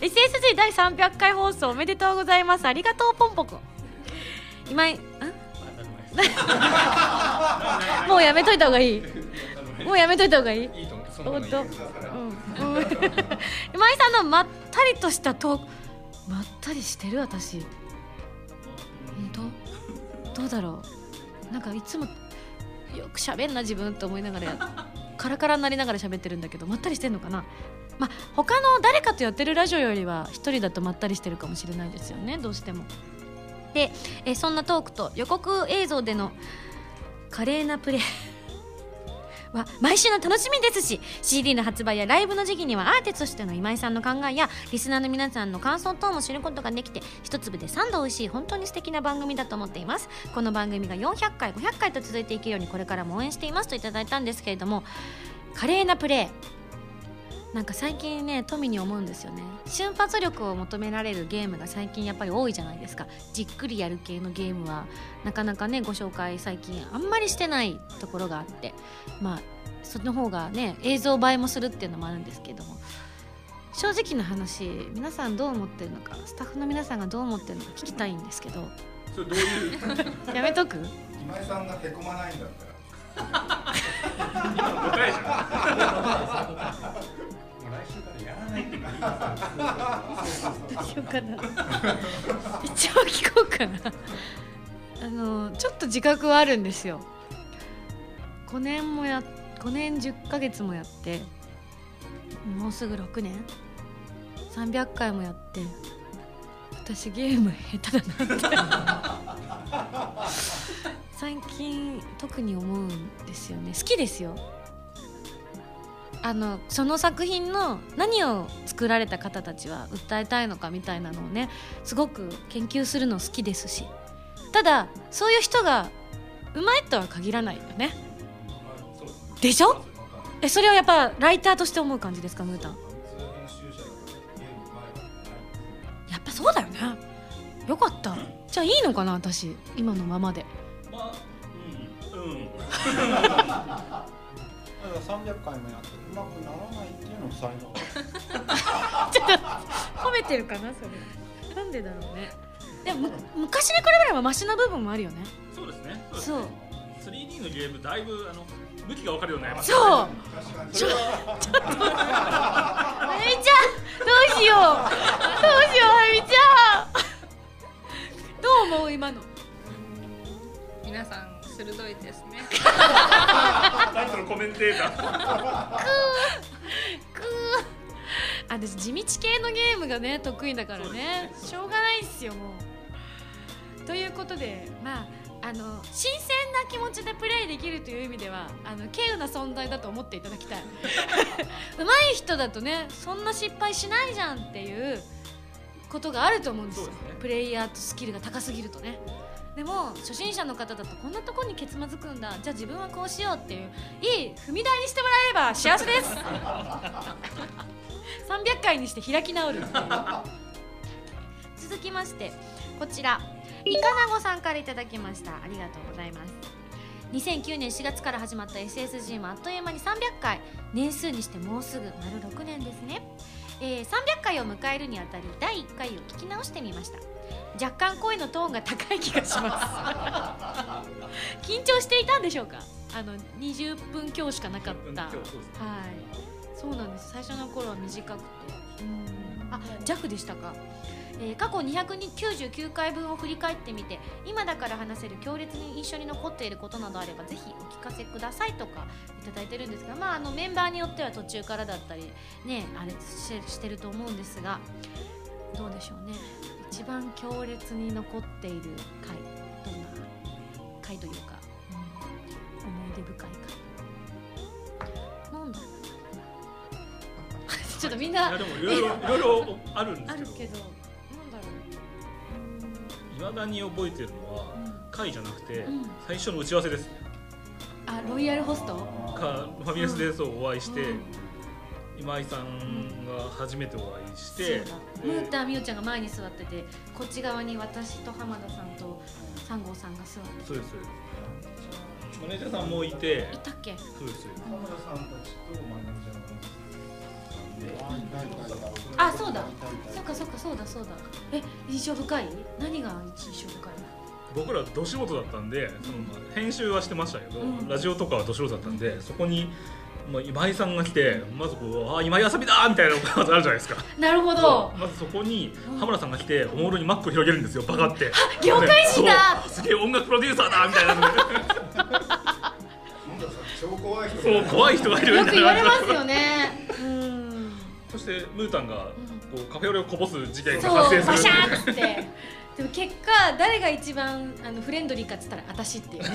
SSG 第300回放送おめでとうございます。ありがとうポンポコ今井んもうやめといた方がいい。もうやめといた方がいい。いいと思う。んうん。今井さんのまったりとしたトークまったりしてる私。本当？どうだろう。なんかいつもよく喋んな自分と思いながらやカラカラになりながら喋ってるんだけどまったりしてんのかな？まあ他の誰かとやってるラジオよりは1人だとまったりしてるかもしれないですよねどうしても。でえそんなトークと予告映像での華麗なプレーは毎週の楽しみですし CD の発売やライブの時期にはアーティストとしての今井さんの考えやリスナーの皆さんの感想等も知ることができて一粒で3度美味しい本当に素敵な番組だと思っています。この番組が400回500回と続いていけるようにこれからも応援していますといただいたんですけれども華麗なプレーなんか最近ね富に思うんですよね。瞬発力を求められるゲームが最近やっぱり多いじゃないですか。じっくりやる系のゲームはなかなかねご紹介最近あんまりしてないところがあって。まあその方がね映像映えもするっていうのもあるんですけども。正直な話皆さんどう思ってるのかスタッフの皆さんがどう思ってるのか聞きたいんですけど。それどういう？やめとく？今井さんがへこまないんだったらしようかな。一応聞こうかな。あのちょっと自覚はあるんですよ。5年もや5年10ヶ月もやってもうすぐ6年。300回もやって私ゲーム下手だなって。最近特に思うんですよね。好きですよ。あのその作品の何を作られた方たちは訴えたいのかみたいなのをねすごく研究するの好きですし。ただそういう人がうまいとは限らないよね。でしょ？えそれはやっぱライターとして思う感じですかムータン？やっぱそうだよね。よかった。じゃあいいのかな私。今のままで。まあうん。うん。300回もやってうまくならないっていうのも才能 褒めてるかなそれ。なんでだろうね。でもむ昔に比べればマシな部分もあるよね。そうですね。ですそうね。3D のゲームだいぶあの向きが分かるようになりましそう。たね確かにちょちょっとあゆみちゃんどうしようどうしようあゆみちゃんどう思う今の皆さん鋭いですねタイトルコメンテーター。くー。私地道系のゲームがね得意だからね。しょうがないっすよもう。ということでまああの新鮮な気持ちでプレイできるという意味ではあの稀有な存在だと思っていただきたい。上手い人だとねそんな失敗しないじゃんっていうことがあると思うんですよ。ね。プレイヤーとスキルが高すぎるとねでも初心者の方だとこんなところにケツまずくんだ。じゃあ自分はこうしようっていういい踏み台にしてもらえれば幸せです。300回にして開き直る。続きましてこちら。イカナゴさんからいただきました。ありがとうございます。2009年4月から始まった SSG もあっという間に300回。年数にしてもうすぐ丸6年ですね、えー300回を迎えるにあたり第1回を聞き直してみました。若干声のトーンが高い気がします。緊張していたんでしょうか？あの20分強しかなかった。はい。そうなんです。最初の頃は短くて。うん。あ弱でしたか？えー過去299回分を振り返ってみて今だから話せる強烈に印象に残っていることなどあればぜひお聞かせくださいとかいただいてるんですが、まあ、あのメンバーによっては途中からだったりねあれししてると思うんですがどうでしょうね一番強烈に残っている回どんな回というか、うん思い出深い回。なんだろう ちょっとみんいなやでもいろいろ いろいろあるんですけど。あるけどなんだろいまだに覚えてるのはう、うん。会じゃなくてうん。最初の打ち合わせです。あロイヤルホスト？かファミレスでそうお会いしてうん今井さんが初めてお会いして。そうだ。ムーターみおちゃんが前に座っててこっち側に私と浜田さんと三郷さんが座ってそうですそうですマネージャーさんもいて。いたっけ？そうです浜田さんたちとマネージャーのあそうだ。そっかそっかそうだそうだ。え印象深い？何が印象深い？僕らど素人だったんでそのまあ編集はしてましたけど、うん。ラジオとかはど素人だったんでそこに、まあ、今井さんが来てまずこう「あ今井あさみだ!」みたいなのがまずあるじゃないですか。なるほそどうまずそこにうん浜田さんが来ておもむろにマックを広げるんですよバカって。業界人だ。そう。すげえ音楽プロデューサーだみたいな。超怖い人そう怖い人がいるよく言われますよね。うん。そしてムータンがこうカフェオレをこぼす事件がそう発生する。バシャーってでも結果誰が一番あのフレンドリーかっつったら私っていうね。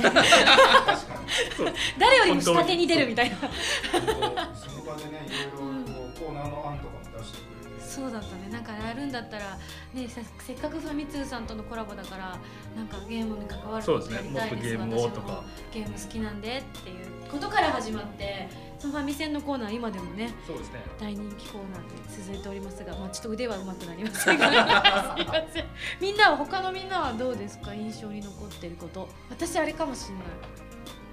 誰よりも下手に出るみたいな。その場でね。いろいろこうコーナーの案とかも出してくれてそうだったね。なんかやるんだったらねさせっかくファミ通さんとのコラボだからなんかゲームに関わることやりたいです。そうですね。もっとゲームをとか。ゲーム好きなんでっていうことから始まってそのファミセンのコーナー今でもねそうですね。大人気コーナーで続いておりますが、まあ、ちょっと腕は上手くなりませんが。すいません。みんなは他のみんなはどうですか？印象に残ってること。私あれかもしれない。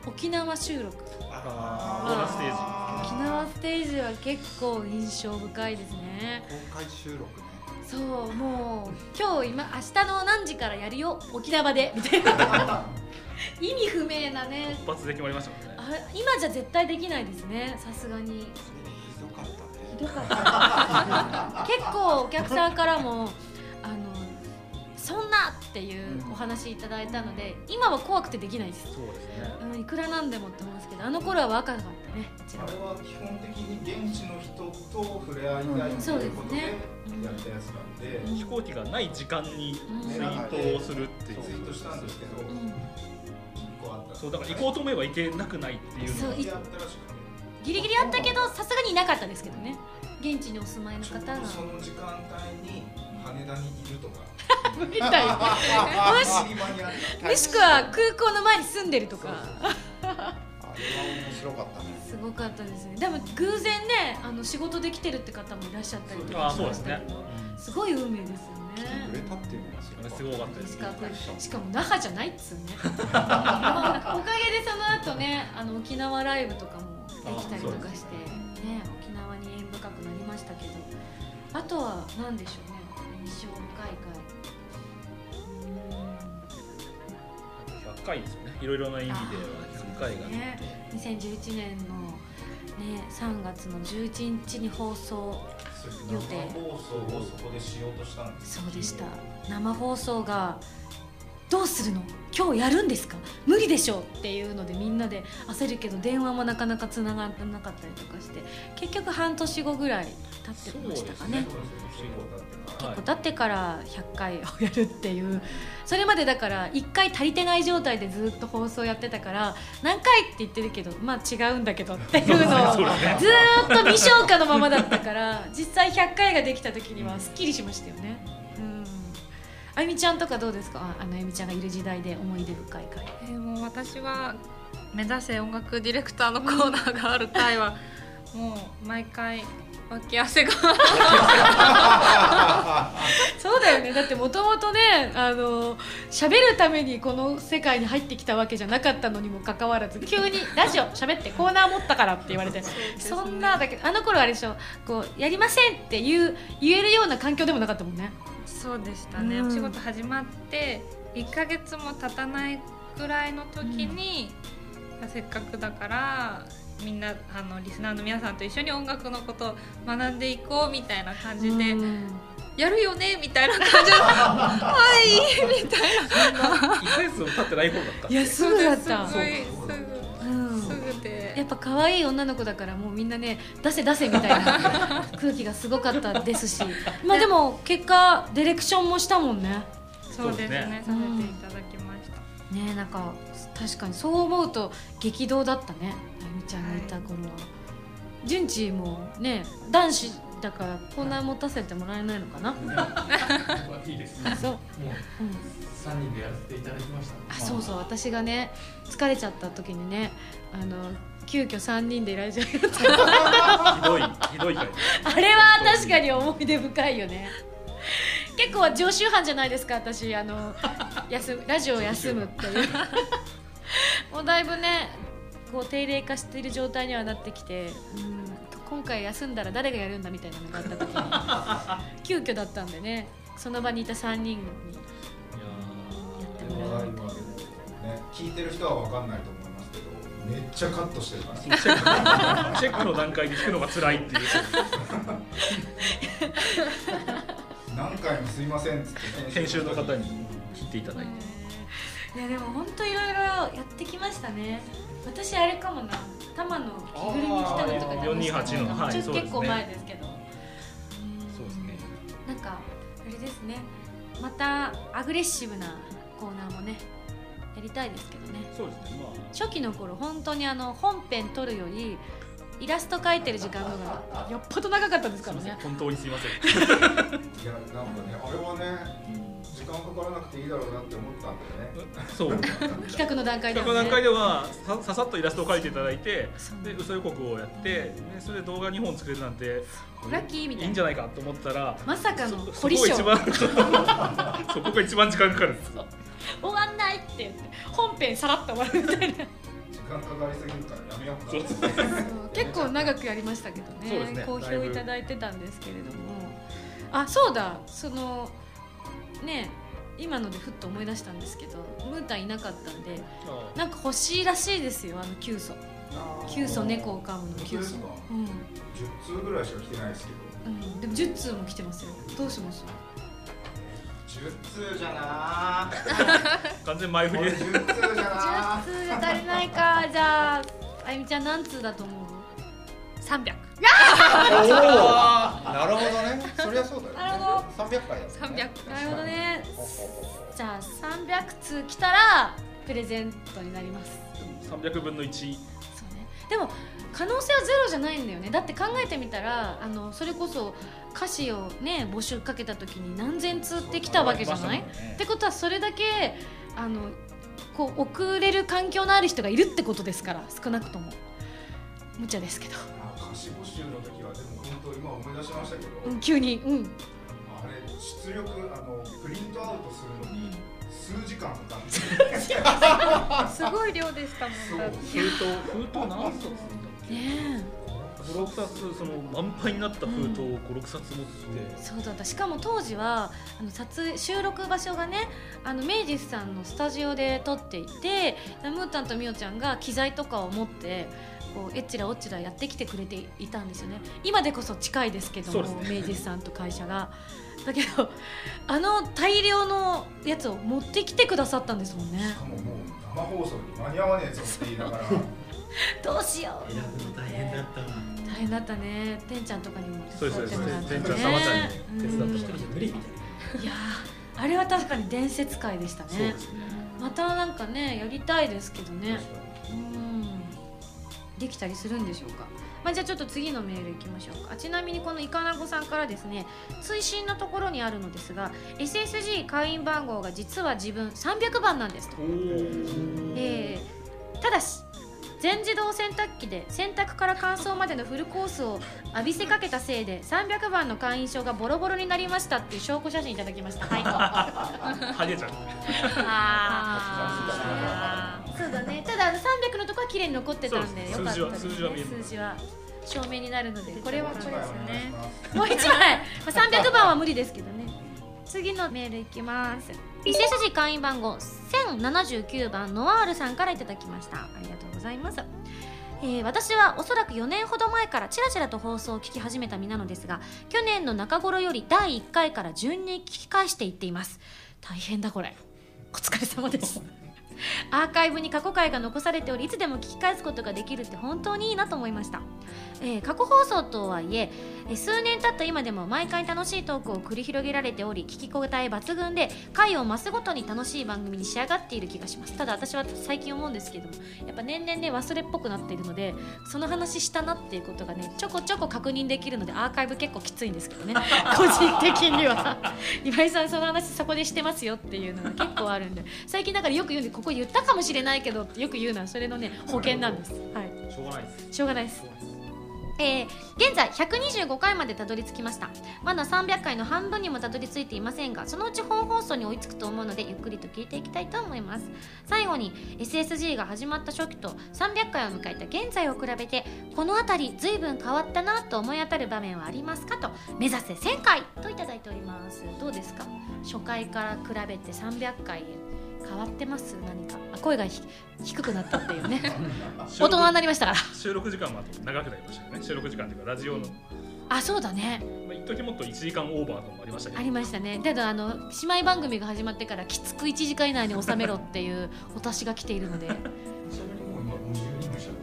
沖縄収録。あーボーナスステージ。沖縄ステージは結構印象深いですね。公開収録ね。そうもう今日今明日の何時からやるよ？沖縄で。みたいな 意味不明なね。一発で決まりましたもんね。あれ今じゃ絶対できないですね。さすがに。ひどかった。ねひどかった。結構お客さんからもあのそんなっていうお話いただいたので今は怖くてできないです、そうですね。うん、いくらなんでもって思うんですけどあの頃は若かったねあれは基本的に現地の人と触れ合いたいってそうですいうことでやね。ったやつなんで、うん飛行機がない時間にうん。ツイートをするっていう。ツイートしたんですけど、う1ん。個あったそうだから行こうと思えば行けなくないっていうのが。そういやったらしくてギリギリあったけどさすがにいなかったですけどね。現地にお住まいのちょう方が。どその時間帯に羽田にいるとか。みたい もしもしくは空港の前に住んでるとか。あれは面白かったね。すごかったですね。でも偶然ねあの仕事で来てるって方もいらっしゃったりとかしあそうですね。ましたけどすごい運命ですよ売れねたっていうのがすごかったす。ごかったです。しかも那覇じゃないっつうね。ま あおかげでその後ねあの沖縄ライブとかもできたりとかしてね。沖縄に縁深くなりましたけど。あとは何でしょうね。印象深い100回ですよね。いろいろな意味では100回がね。2011年のね3月の11日に放送予定。生放送をそこでしようとしたんですそうでした。生放送がどうするの？今日やるんですか？無理でしょっていうのでみんなで焦るけど電話もなかなかつながってなかったりとかして結局半年後ぐらい経ってましたかね。ね結構経ってからはい結構経ってから100回をやるっていう。それまでだから1回足りてない状態でずっと放送やってたから何回って言ってるけどまあ違うんだけどっていうのを ずーっと未消化のままだったから実際100回ができた時にはすっきりしましたよね。うんあゆみちゃんとかどうですか？ああのあゆみちゃんがいる時代で思い出深い回。えーもう私は目指せ音楽ディレクターのコーナーがある回は もう毎回脇汗が。そうだよね。だってもともとねあの喋るためにこの世界に入ってきたわけじゃなかったのにもかかわらず急に「ラジオ喋ってコーナー持ったから」って言われてそんなだけどあの頃あれでしょこうやりませんって言う言えるような環境でもなかったもんねそうでしたね、うん。お仕事始まって1ヶ月も経たないぐらいの時に、せっかくだからみんなあのリスナーの皆さんと一緒に音楽のことを学んでいこうみたいな感じで、うん。やるよね？みたいな感じで はいみたいな。1ヶ月も経ってない方だったいやすぐだった。す。ごいすうんぐすぐでやっぱ可愛い女の子だからもうみんなね出せ出せみたいな 空気がすごかったですし。まあでも結果ディレクションもしたもんね。そうですね。させていただきました、ねなんか確かに。そう思うと激動だったね。あゆみちゃんがいた頃は。順次もね男子だからコーナー持たせてもらえないのかな、い。いですあそう、もううん、三人でやらせていただきました。あそうそう。私がね疲れちゃった時にねあの急遽3人でラジオやったひどいひどい回。あれは確かに思い出深いよね。結構常習犯じゃないですか私。あの休むラジオを休むっていう。もうだいぶねこう定例化している状態にはなってきて、うん、今回休んだら誰がやるんだみたいなのがあった時に 急遽だったんでねその場にいた3人にやってもらうみたいなね、聞いてる人は分かんないと思いますけどめっちゃカットしてるから。チェックチェックの段階で聞くのが辛いっていう。何回もすいませんっつって。編集の方に聞いていただいて。いやでも本当いろいろやってきましたね。私あれかもな。玉の着ぐるみ着たのとかあー428の。はい結構前ですけど。そうですね。なんかあれですね。またアグレッシブなコーナーもねやりたいですけどね。そうですね。まあ。初期の頃本当にあの本編撮るよりイラスト描いてる時間の方がよっぽど長かったですからね。本当にすいません。いやなんかねあれはね時間かからなくていいだろうなって思ったんだよね。そう。企画の段階でね。画の段階ではさささっとイラストを描いていただいてで嘘予告をやってでそれで動画2本作れるなんてラッキーみたいな。いいんじゃないかと思ったらまさかのそ凝り性そこが一番 そこが一番時間かかるんです終わんないって言って本編さらっと終わるみたいな。時間かかりすぎるからやめようかそうそう結構長くやりましたけどね。そうですね。好評だいただいてたんですけれども。あそうだ。そのね今のでふっと思い出したんですけどムータンいなかったんでなんか欲しいらしいですよあのキュウソ。キュウソ猫を飼うのキュウソ。本当ですか？うん、10通ぐらいしか来てないですけど。うん、でも10通も来てますよ。どうします？10通じゃな。完全前振りでー10通じゃな。10通じゃ足りないか。じゃああゆみちゃん何通だと思う？300おおなるほどね。そりゃそうだよね。なるほ300回だもんね。300なるほどね。じゃあ300通来たらプレゼントになります。300分の1そうね。でも可能性はゼロじゃないんだよね。だって考えてみたらあのそれこそ歌詞をね募集かけた時に何千通ってきたわけじゃない、ってことはそれだけあのこう送れる環境のある人がいるってことですから少なくとも。無茶ですけど、あ歌詞募集の時はでも本当今思い出しましたけど、うん、急に。うん。あれ出力あのプリントアウトするのに数時間かかって。すごい量でしたもんだって。封筒封筒何冊ね56冊その満杯になった封筒を56冊持ってえそうだった。しかも当時はあの撮影収録場所がねあの明治さんのスタジオで撮っていてムータンとミオちゃんが機材とかを持ってこうえっちらおっちらやってきてくれていたんですよね。今でこそ近いですけども、そうです明治さんと会社が。だけどあの大量のやつを持ってきてくださったんですもんね。しかももう生放送に間に合わねえぞって言いながら。どうしよう。選ぶの大変だっ変だったね。てんちゃんとかにも手伝ってもらってそうですてんちゃんさまちゃんに手伝って一人じゃ無理みたいいやーあれは確かに伝説会でしたね。またなんかねやりたいですけどね。うん。できたりするんでしょうか、まあ、じゃあちょっと次のメールいきましょうか。ちなみにこのいかなごさんからですね追伸のところにあるのですが SSG 会員番号が実は自分300番なんですと。えーただし全自動洗濯機で洗濯から乾燥までのフルコースを浴びせかけたせいで300番の会員証がボロボロになりましたっていう証拠写真いただきました。はい。ハゲちゃん。あー。そうだね。ただあの300のとこは綺麗に残ってたんでよかったです、ね、数字は数字は証明になるのでこれはこれですよね。もう一枚、まあ、300番は無理ですけどね。次のメールいきます SSG 会員番号1079番ノワールさんからいただきました。ありがとうございます。えー私はおそらく4年ほど前からちらちらと放送を聞き始めた身なのですが去年の中頃より第1回から順に聞き返していっています。大変だこれ。お疲れ様です。アーカイブに過去回が残されておりいつでも聞き返すことができるって本当にいいなと思いました、えー過去放送とはいええー数年経った今でも毎回楽しいトークを繰り広げられており聞き応え抜群で回を増すごとに楽しい番組に仕上がっている気がします。ただ私は最近思うんですけどもやっぱ年々ね忘れっぽくなっているのでその話したなっていうことがねちょこちょこ確認できるのでアーカイブ結構きついんですけどね。個人的には。今井さんその話そこでしてますよっていうのが結構あるんで最近だからよく言うんでここ言ったかもしれないけどってよく言うのはそれのね保険なんです。はい。しょうがないです。しょうがないです。えー現在125回までたどり着きました。まだ300回の半分にもたどり着いていませんがそのうち本放送に追いつくと思うのでゆっくりと聞いていきたいと思います。最後に SSG が始まった初期と300回を迎えた現在を比べてこの辺り随分変わったなと思い当たる場面はありますかと目指せ1000回といただいております。どうですか？初回から比べて300回変わってます？何か。あ声がひ低くなったっていうね。大人になりましたから。収録時間もあと長くなりましたよね。収録時間っていうかラジオの。あそうだね。まあ一時もっと1時間オーバーとかもありましたけど。ありましたね。ただあの姉妹番組が始まってからきつく1時間以内に収めろっていうお達しが来ているので。ちなみにもう今50人ぐらい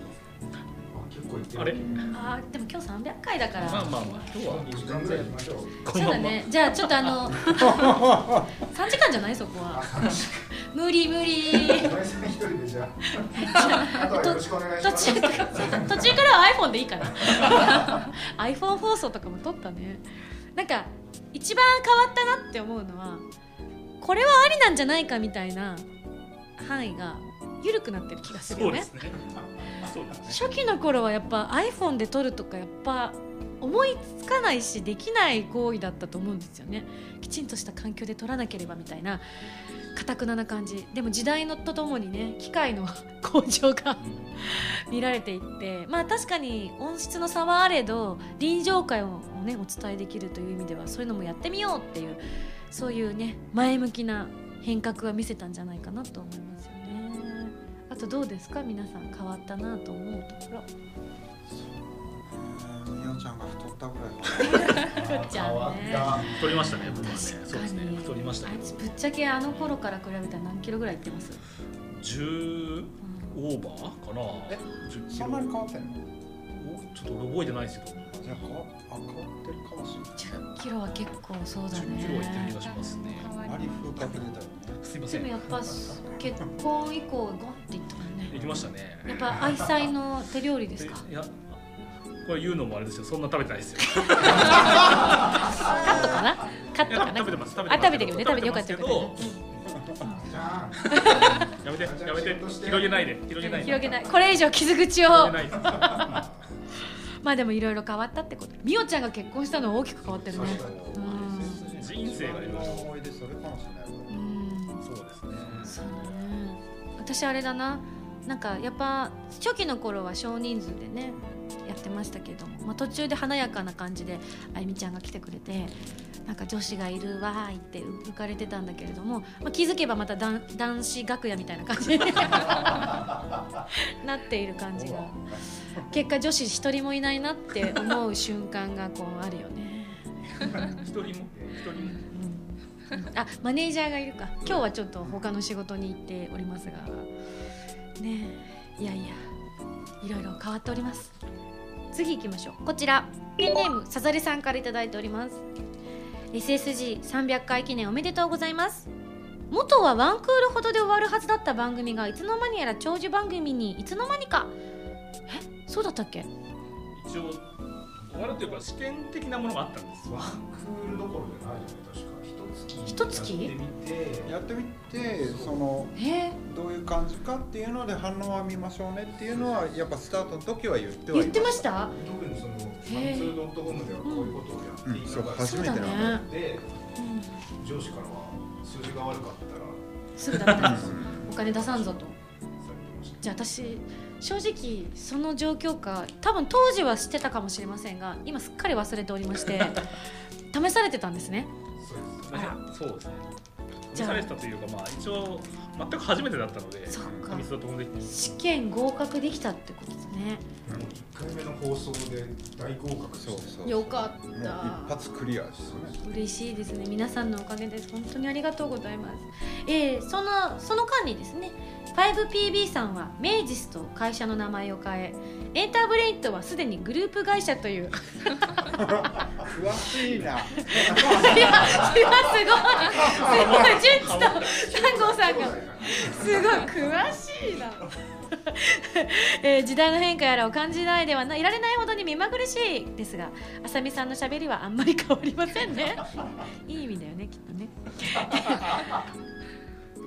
あ結構いって。るあれ？あーでも今日300回だから、まあまあまあ今日は。2時間ぐらい行きましょうそうだね。じゃあちょっとあの 3時間じゃないそこは。無理無理。今井さん一人でじゃあ。あとはよろしくお願いし途ます。中から途中からは iPhone でいいかな。iPhone 放送とかも撮ったね。なんか一番変わったなって思うのはこれはありなんじゃないかみたいな範囲が緩くなってる気がするよね。初期の頃はやっぱ iPhone で撮るとかやっぱ思いつかないしできない行為だったと思うんですよね。きちんとした環境で撮らなければみたいなかたくなな感じ。でも時代のとともにね機械の向上が見られていってまあ確かに音質の差はあれど臨場感をねお伝えできるという意味ではそういうのもやってみようっていうそういうね前向きな変革は見せたんじゃないかなと思いますよね。あとどうですか？皆さん変わったなと思うところ。みおちゃんが太ったぐらい。ふっちゃんね。太りましたね僕はね。確かに。そうですね太りましたけどあいつぶっちゃけあの頃から比べたら何キロぐらいいってます、10オーバーかな。え10キそロんなに変わってんの？おちょっと俺覚えてないですけど。じゃあ変わってるかもしれない。10キロは結構そうだね。10キロはいってる気がしますね。あり風かけてたよね。すいません。でもやっぱ結婚以降ゴンっていったもんね。行きましたね。やっぱ愛妻の手料理ですか？いやこれ言うのもあれですよ。そんな食べてないですよ。カットかな？カッいトかな？や食べてます。食べてます。あ食べてるよね食べてよかったよかった。じゃあやめてやめて。広げないで。広げないで。広げない。これ以上傷口をまあでもいろいろ変わったってこと。みおちゃんが結婚したのは大きく変わってるね。うん人生がいろいろ思い出それかもしれない。うん。そうですね。そうだね。私あれだな。なんかやっぱ初期の頃は少人数でねやってましたけども、まあ、途中で華やかな感じであゆみちゃんが来てくれてなんか女子がいるわーいって浮かれてたんだけれども、まあ、気づけばまた男男子楽屋みたいな感じに なっている感じが。結果女子一人もいないなって思う瞬間がこうあるよね。一人も？一人も？うん。あマネージャーがいるか。今日はちょっと他の仕事に行っておりますが。ね。えいやいやいろいろ変わっております。次行きましょう。こちら。ペンネームさざれさんからいただいております SSG300 回記念おめでとうございます。元はワンクールほどで終わるはずだった番組がいつの間にやら長寿番組にいつの間にか。えそうだったっけ？一応終わるというか試験的なものがあったんです。ワンクールどころじゃないよね確か一月？やってみてそのえ。どういう感じかっていうので反応は見ましょうねっていうのはやっぱスタートの時は言ってはい言ってました？特にそのマンツへーードットコムではこういうことをやっていながら、うん初めてなんだね。でうん上司からは数字が悪かったら。すぐだうん。お金出さんぞと。じゃあ私正直その状況か多分当時は知ってたかもしれませんが今すっかり忘れておりまして 試されてたんですね。そうですそうですね。じゃあ。試されてたというかまあ一応全く初めてだったのでそっか。ミスド飛んできて。試験合格できたってことですね。1回目の放送で大合格そうそうよかっもう一発クリアですね。嬉しいですね。皆さんのおかげです。本当にありがとうございます。えー、そのその間にですね 5PB さんはメイジスと会社の名前を変えエンターブレインとはすでにグループ会社という。詳しいな。いやすごい。すごい。純ちと三号さんがすごい詳しいな、えー時代の変化やらを感じないではないられないほどに目まぐるしいですがあさみさんのしゃべりはあんまり変わりませんね。いい意味だよねきっとね。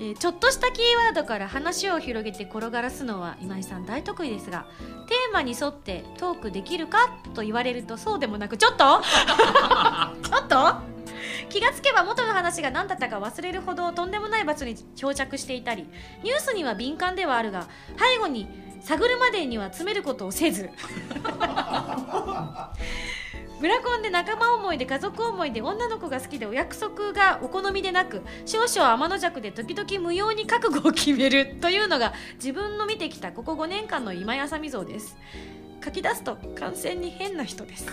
えーちょっとしたキーワードから話を広げて転がらすのは今井さん大得意ですがテーマに沿ってトークできるかと言われるとそうでもなくちょっと？ちょっと？気がつけば元の話が何だったか忘れるほどとんでもない場所に漂着していたりニュースには敏感ではあるが背後に探るまでには詰めることをせず。ブラコンで仲間思いで家族思いで女の子が好きでお約束がお好みでなく少々天の弱で時々無用に覚悟を決めるというのが自分の見てきたここ5年間の今井あさみ像です書き出すと完全に変な人です。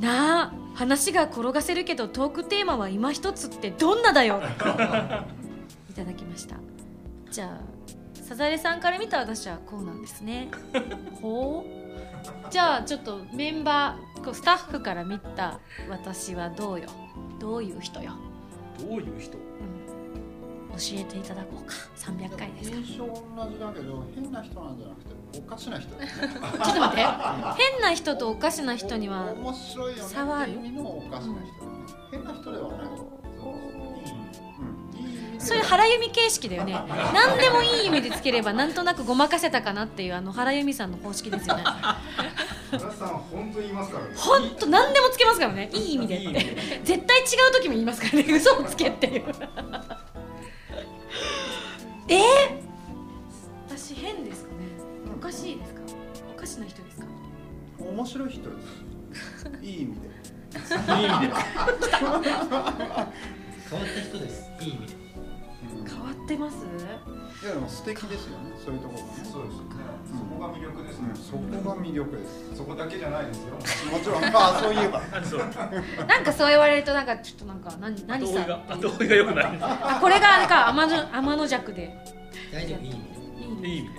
なあ話が転がせるけどトークテーマは今一つってどんなだよ。いただきました。じゃあサザエさんから見た私はこうなんですね。ほう？じゃあちょっとメンバーこうスタッフから見た私はどうよ。どういう人よ、どういう人？うん、教えていただこうか。300回ですか。印象同じだけど変な人なんじゃなくておかしな人 ちょっと待って。変な人とおかしな人には面白いよね。差はあるおかしな人だね。変な人ではない。う。ん。いい意味でそういう原由美形式だよね。何でもいい意味でつければなんとなくごまかせたかなっていうあの原由美さんの方式ですよね。原さん本当に言いますからね。本当何でもつけますからね。いい意味でって。いい意味で。絶対違う時も言いますからね。嘘をつけっていうえー、私変ですかね。おかしいですか？おかしな人ですか？面白い人です。いい意味で。いい意味で。変わった人です。いい意味で。うん変わってます？いやでも素敵ですよね。そういうところがね。そうですよね。そこが魅力ですね。うん、そこが魅力です。そこだけじゃないですよ。もちろん。まあそういえば。何そう。なんかそう言われるとなんかちょっとなんか何何さ後追いが良くない。あこれがあれか天の天の弱で。大丈夫。いい意味。でいいいい意味。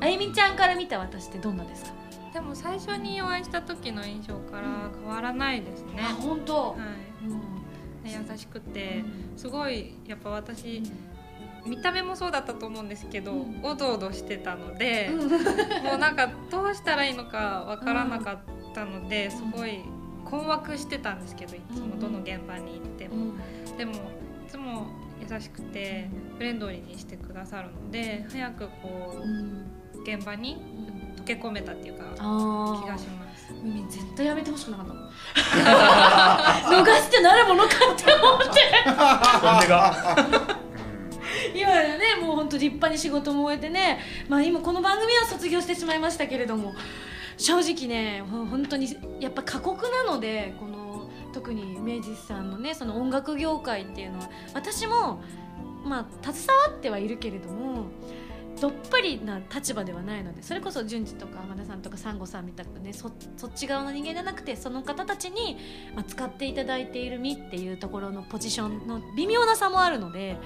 あゆみちゃんから見た私ってどんなですか？でも最初にお会いした時の印象から変わらないですね、あ本当、はい。うん。優しくて。すごいやっぱ私見た目もそうだったと思うんですけど、うん。おどおどしてたので、うん。もうなんかどうしたらいいのかわからなかったので、すごい困惑してたんですけどいつもどの現場に行っても、でもいつも優しくてフレンドリーにしてくださるので早くこう現場に溶け込めたっていうかあ気がします。ミミ絶対やめてほしくなかったもん。逃してなるものかって思って今やねもう本当立派に仕事も終えてねまあ今この番組は卒業してしまいましたけれども正直ね本当にやっぱ過酷なのでこの特に明治さんのねその音楽業界っていうのは私もまあ携わってはいるけれどもどっぷりな立場ではないのでそれこそ順次とか天田さんとかサンゴさんみたくねそそっち側の人間じゃなくてその方たちに、まあ、使っていただいている身っていうところのポジションの微妙な差もあるので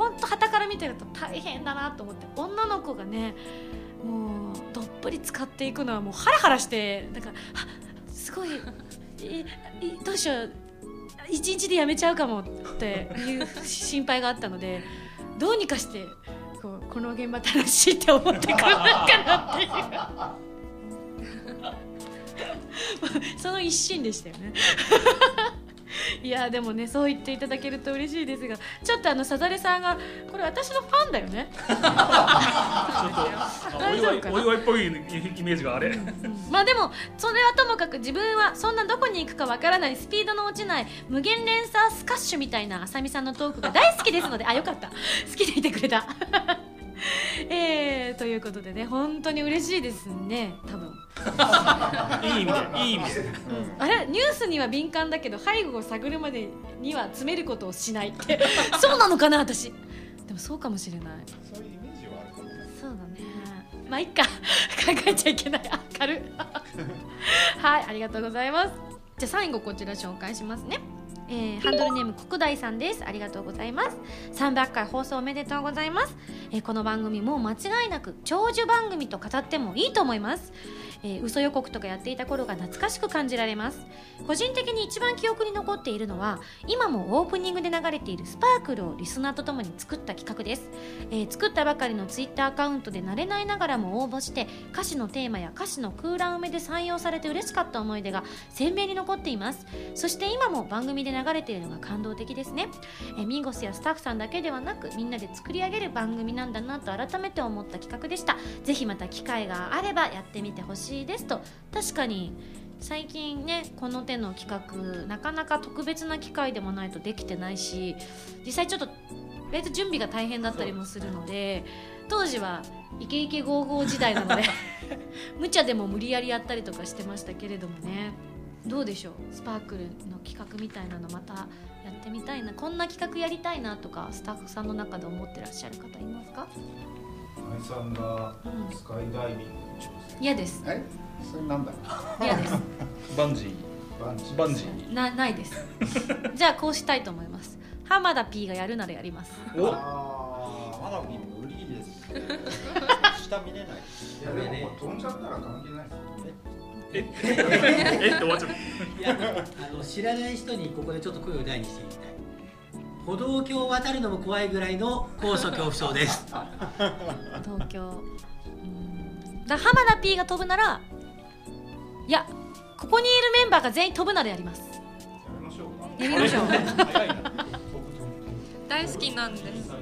本当旗から見てると大変だなと思って女の子がねもうどっぷり使っていくのはもうハラハラしてだかすごいいいどうしよう一日でやめちゃうかもっていう心配があったのでどうにかしてこうこの現場楽しいって思ってくれないかなっていう。その一心でしたよね。いやでもねそう言っていただけると嬉しいですがちょっとあのさざれさんがこれ私のファンだよね。ちょっとあお祝いお祝いっぽいイメージがあれ。まあでもそれはともかく自分はそんなどこに行くかわからないスピードの落ちない無限連鎖スカッシュみたいなあさみさんのトークが大好きですのであよかった。好きでいてくれた えー、ということでね本当に嬉しいですね多分。いい意味でいい意味で。あれ？ニュースには敏感だけど背後を探るまでには詰めることをしないって。そうなのかな私。でもそうかもしれない。そういうイメージはあるかもねそうだね。まあいっか。考えちゃいけない。あ軽いはいありがとうございます。じゃあ最後こちら紹介しますねえーハンドルネーム国大さんです。ありがとうございます。300回放送おめでとうございます、えーこの番組もう間違いなく長寿番組と語ってもいいと思います、えー嘘予告とかやっていた頃が懐かしく感じられます。個人的に一番記憶に残っているのは今もオープニングで流れているスパークルをリスナーとともに作った企画です、えー作ったばかりのツイッターアカウントで慣れないながらも応募して歌詞のテーマや歌詞の空欄埋めで採用されて嬉しかった思い出が鮮明に残っています。そして今も番組で流れているのが感動的ですね、えーミンゴスやスタッフさんだけではなくみんなで作り上げる番組なんだなと改めて思った企画でした。ぜひまた機会があればやってみてほしい。ですと。確かに最近ねこの手の企画なかなか特別な機会でもないとできてないし実際ちょっと割と準備が大変だったりもするので当時はイケイケゴーゴー時代なので 無茶でも無理やりやったりとかしてましたけれどもね。どうでしょう？スパークルの企画みたいなのまたやってみたいなこんな企画やりたいなとかスタッフさんの中で思ってらっしゃる方いますか？今井さんがうんスカイダイビングに挑戦嫌ですえそれなんだ嫌ですバンジーバンジーバンジーなないですじゃあこうしたいと思います浜田 P がやるならやりますおあーまだ無理ですね下見れないいやでも飛んじゃったら関係ないですよええって終わっちゃったいやあの知らない人にここでちょっと声を大にして言いたい歩道橋を渡るのも怖いぐらいの高所恐怖症です。東京うんだから浜田 P が飛ぶならいやここにいるメンバーが全員飛ぶならやります。やりましょうか。やりましょう。早いな大好きなんで。す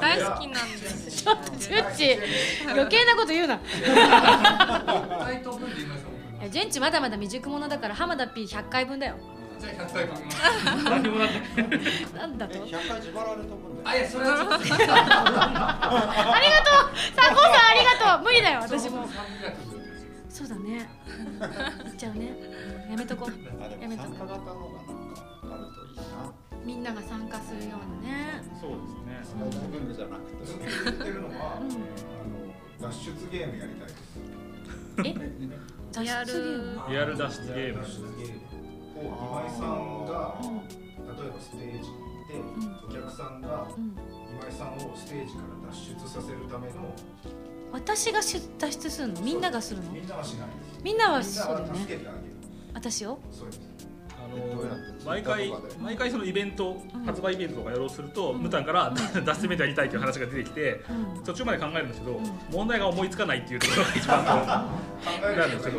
大好きなんです。ちょっとジュンチ余計なこと言うな。いやジュンチまだまだ未熟者だから浜田 P100 回分だよじゃあ100回飛びます。何にもなってなんだと100回自腹で飛ぶんだよ。あいやそれはちょっと。ありがとう。さあゴーさんありがとう。無理だよ私も。300そうだね。言っちゃうねやめとこやめとこも参加型のがなんかあるといいな。みんなが参加するようなね。そうですスカイダイビングじゃなくて。言ってるのは、うん。あの脱出ゲームやりたいです。え？脱や出ゲーム？るリアル脱出ゲーム。脱出ゲームを今井さんがうん。例えばステージに行って、うん。お客さんがうん。今井さんをステージから脱出させるための私が出脱出するの？みんながするの？みんなはしないです。みんなはみんなそうだよは助けねてあげる。私を？そうです。あどうやのって毎回毎回そのイベント、うん。発売イベントとかやろうとすると、うん。ムタンから 脱出イベントやりたいという話が出てきてうん。途中まで考えるんですけど、うん。問題が思いつかないっていうところが一番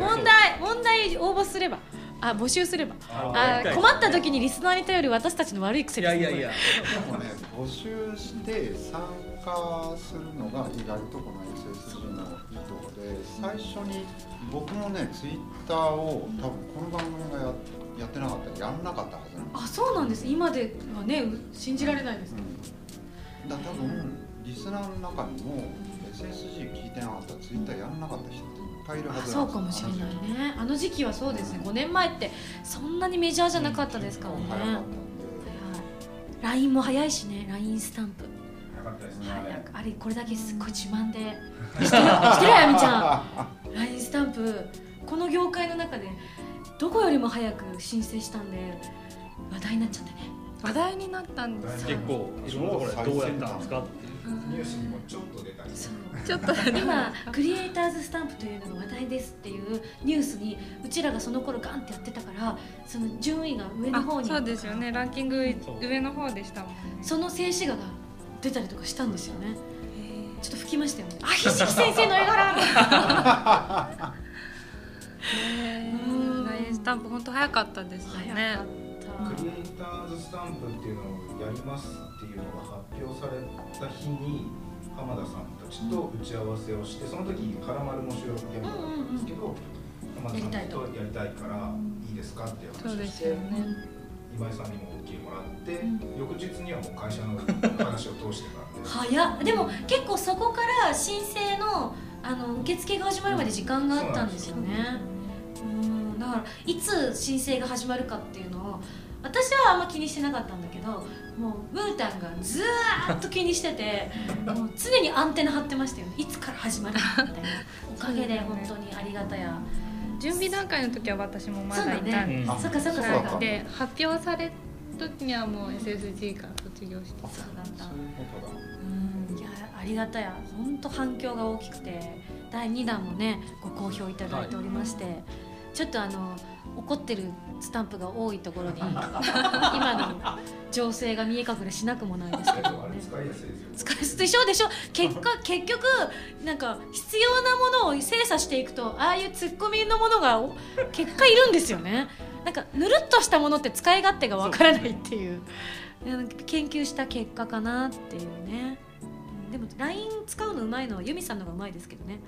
問題問題応募すればあ募集すれば。うあ困った時にリスナーに頼る私たちの悪い癖いですねやいやいや。でもね募集して参加するのが意外とこの SSG のいいところで最初に僕もねツイッターを多分この番組がややってなかったらやんなかったはずなんですあそうなんです。今ではねう信じられないですうん、だから多分リスナーの中にも SSG 聞いてなかったらツイッターやんなかった人ぱいいるはあずそうかもしれないね。あの時期はそうですね。5年前ってそんなにメジャーじゃなかったですからね、早かったんではい LINE も早いしね。LINE スタンプ。なかったですね。早くあれこれだけすっごい自慢で。知ってる知ってるあやみちゃん。LINE スタンプ。この業界の中でどこよりも早く申請したんで話題になっちゃってね。話題になったんです結構いろんなところでどうやったんですか。ってニュースにもちょっと出たりちょっと今クリエイターズスタンプというのが話題ですっていうニュースにうちらがその頃ガンってやってたからその順位が上の方に。あそうですよね。ランキング上の方でしたもんね。その静止画が出たりとかしたんですよね。ちょっと吹きましたよね。あひじき先生の絵柄。スタンプ本当早かったですよ早ねクリエイターズスタンプっていうのをやりますっていうのが発表された日に浜田さんたちと打ち合わせをしてその時「カラマル」の収録現場だったんですけど、浜田さんとやりたいからいいですかっていうそうで話をしてすよね。今井さんにも OK もらって、うん。翌日にはもう会社の話を通してたんで。早っ。でも結構そこから申請のあの受付が始まるまで時間があったんですよね。うん。だからいつ申請が始まるかっていうのを私はあんま気にしてなかったんだけどもうムータンがずーっと気にしてて もう常にアンテナ張ってましたよ。ねいつから始まるのみたいな。おかげで本当にありがたや。準備段階の時は私もまだいたんで、そっかそっかそっか。で発表された時にはもう SSG から卒業してそうだった。そういうことだ。うん。いやありがたや。本当反響が大きくて。第2弾もねご好評いただいておりまして、ちょっとあの怒ってるスタンプが多いところに 今の情勢が見え隠れしなくもないですけど。ね使いやすいですよ使いでしょでしょ？結果結局なんか必要なものを精査していくとああいうツッコミのものがお結果いるんですよね。なんかぬるっとしたものって使い勝手がわからないっていう。研究した結果かなっていうね。うんでも LINE 使うのうまいのはユミさんのがうまいですけどね。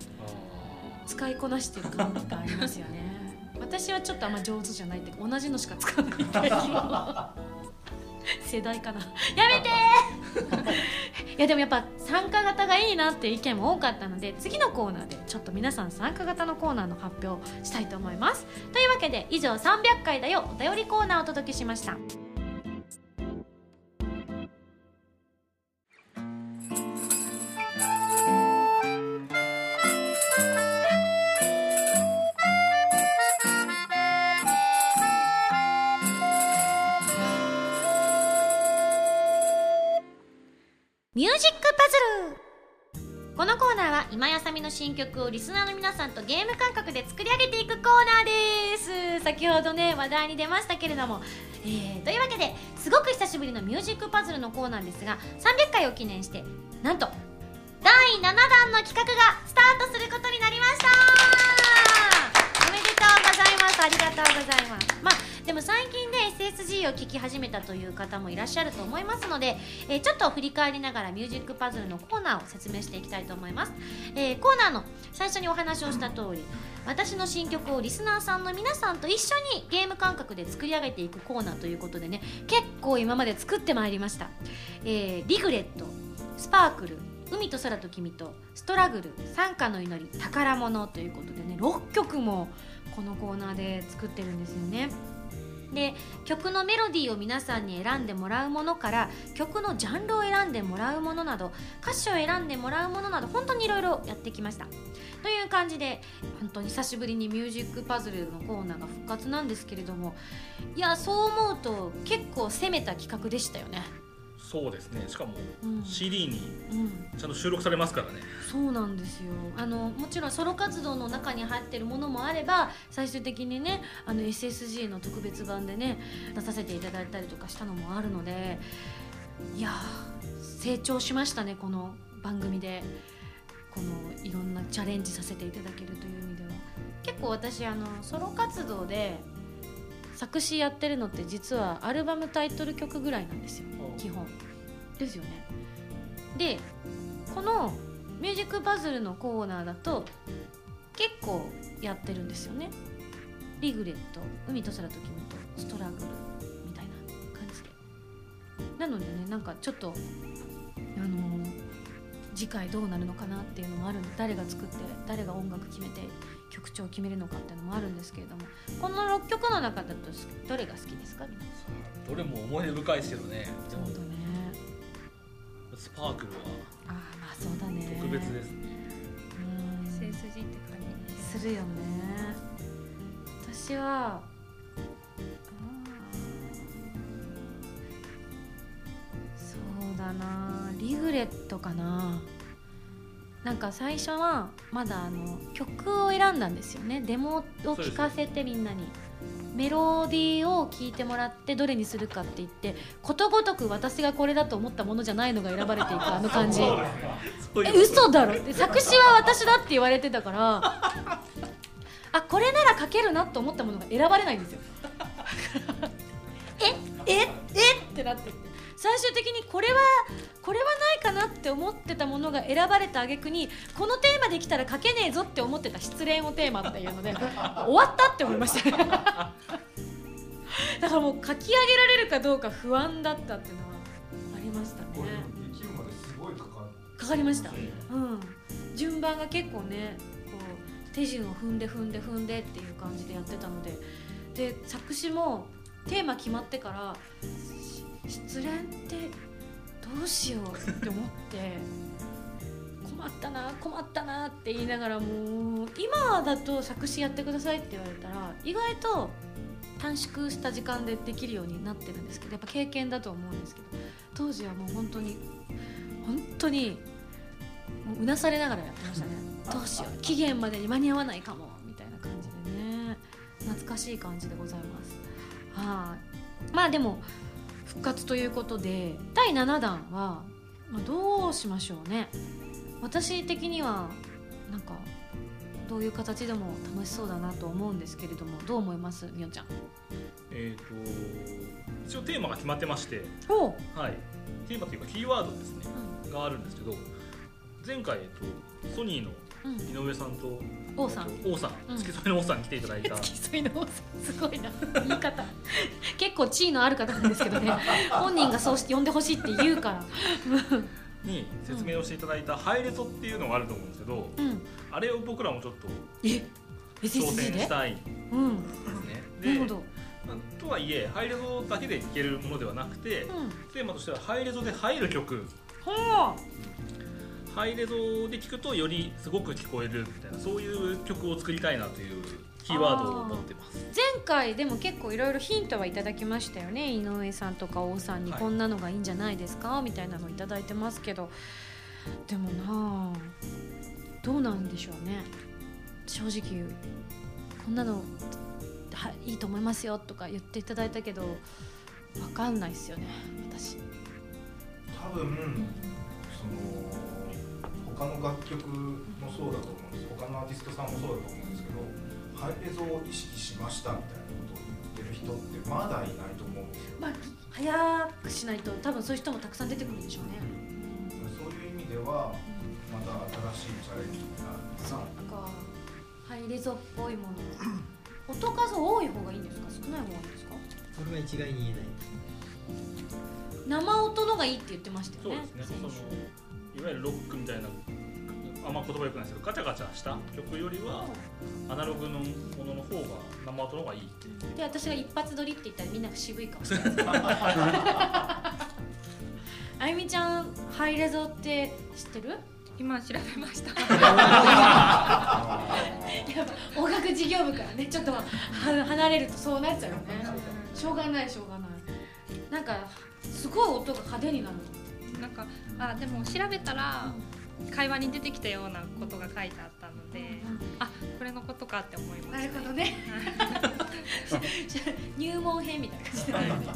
使いこなしてる感がありますよね私はちょっとあんま上手じゃないって同じのしか使わないっていう世代かな。やめて いやでもやっぱ参加型がいいなっていう意見も多かったので次のコーナーでちょっと皆さん参加型のコーナーの発表をしたいと思います。というわけで以上300回だよ。お便りコーナーをお届けしましたこのコーナーは今やさみの新曲をリスナーの皆さんとゲーム感覚で作り上げていくコーナーです。先ほどね話題に出ましたけれども、えー、というわけですごく久しぶりのミュージックパズルのコーナーですが300回を記念してなんと第7弾の企画がスタートすることになりました。おめでとうございます。ありがとうございます。まあでも最近ね SSG を聞き始めたという方もいらっしゃると思いますので、えーちょっと振り返りながらミュージックパズルのコーナーを説明していきたいと思います、えーコーナーの最初にお話をした通り私の新曲をリスナーさんの皆さんと一緒にゲーム感覚で作り上げていくコーナーということでね結構今まで作ってまいりました、えーリグレットスパークル海と空と君とストラグル参加の祈り宝物ということでね6曲もこのコーナーで作ってるんですよね。で曲のメロディーを皆さんに選んでもらうものから曲のジャンルを選んでもらうものなど歌詞を選んでもらうものなど本当にいろいろやってきました。という感じで本当に久しぶりにミュージックパズルのコーナーが復活なんですけれどもいやそう思うと結構攻めた企画でしたよね。そうですね。しかもうん。CD にうん。ちゃんと収録されますからね。そうなんですよ。あのもちろんソロ活動の中に入ってるものもあれば最終的にねあの SSG の特別版でね出させていただいたりとかしたのもあるのでいやー成長しましたねこの番組で。このいろんなチャレンジさせていただけるという意味では。結構私あのソロ活動で作詞やってるのって実はアルバムタイトル曲ぐらいなんですよ基本。ですよね。でこのミュージックパズルのコーナーだと結構やってるんですよね。リグレット海と空と君とストラグルみたいな感じで。なのでねなんかちょっとあのー次回どうなるのかなっていうのもあるんで誰が作って誰が音楽決めて曲調を決めるのかっていうのもあるんですけれどもこの6曲の中だとどれが好きですか？皆さんどれも思い出深いですけどね。そうだね。スパークルはああまあそうだね。特別ですね。うん。SSG って感じ。するよね。私はそうだな。リグレットかななんか最初はまだあの曲を選んだんですよね。デモを聴かせてみんなに。メロディーを聴いてもらってどれにするかって言ってことごとく私がこれだと思ったものじゃないのが選ばれていくあの感じ。え嘘だろ。って作詞は私だって言われてたから。あこれなら書けるなと思ったものが選ばれないんですよ。えええってなってって最終的にこれはこれはないかなって思ってたものが選ばれた挙句にこのテーマできたら書けねえぞって思ってた失恋をテーマっていうので 終わったって思いました。ね だからもう書き上げられるかどうか不安だったっていうのはありましたね。かかりました。うん。順番が結構ねこう手順を踏んで踏んで踏んでっていう感じでやってたのでで作詞もテーマ決まってからし失恋ってどうしようって思って困ったな困ったなって言いながらもう今だと作詞やってくださいって言われたら意外と短縮した時間でできるようになってるんですけどやっぱ経験だと思うんですけど当時はもう本当に本当にもううなされながらやってましたね。どうしよう期限までに間に合わないかもみたいな感じでね。懐かしい感じでございます。はい。まあでも復活ということで第7弾は、まあ、どうしましょうね。私的にはなんかどういう形でも楽しそうだなと思うんですけれどもどう思います？みおちゃん。えっ、と一応テーマが決まってましておはい。テーマというかキーワードですね、があるんですけど前回、えっと、ソニーのうん井上さんと王さん。えっと王さん。うん。付き添いの王さんに来ていただいた、付き添いの王さん。すごいな。言い方。結構地位のある方なんですけどね。本人がそうして呼んでほしいって言うから。に説明をしていただいたハイレゾっていうのがあると思うんですけど、うん。あれを僕らもちょっとえ？挑戦でしたいんうん。ですね。なるほど。まあとはいえハイレゾだけで聴けるものではなくて、うん。テーマとしてはハイレゾで入る曲。ほハイレゾで聴くとよりすごく聞こえるみたいなそういう曲を作りたいなというキーワードを持ってます。前回でも結構いろいろヒントはいただきましたよね井上さんとか王さんにはい。こんなのがいいんじゃないですか、みたいなのいただいてますけど。でもなあどうなんでしょうね。正直こんなのはいいと思いますよとか言っていただいたけどわかんないですよね私。多分その他の楽曲もそうだと思うんです他のアーティストさんもそうだと思うんですけどハイレゾを意識しましたみたいなことを言ってる人ってまだいないと思うんですよまあ早くしないと多分そういう人もたくさん出てくるんでしょうね。そういう意味ではまた新しいチャレンジになるそかっかハイレゾっぽいもの。音数多い方がいいんですか？少ない方がいいんですか？これは一概に言えない生音のがいいって言ってましたそうよねですね。いわゆるロックみたいなあんま言葉良くないですけどガチャガチャした曲よりはアナログのものの方が生音の方がいいって。で私が一発撮りって言ったらみんなが渋いかもしれない。あゆみちゃんハイレゾって知ってる？今調べました。やっぱ音楽事業部からねちょっとは離れるとそうなっちゃうよね。しょうがないしょうがない。なんかすごい音が派手になるなんかあでも調べたら会話に出てきたようなことが書いてあったのであこれのことかって思いまなしたるほどね。入門編みたいな感じで、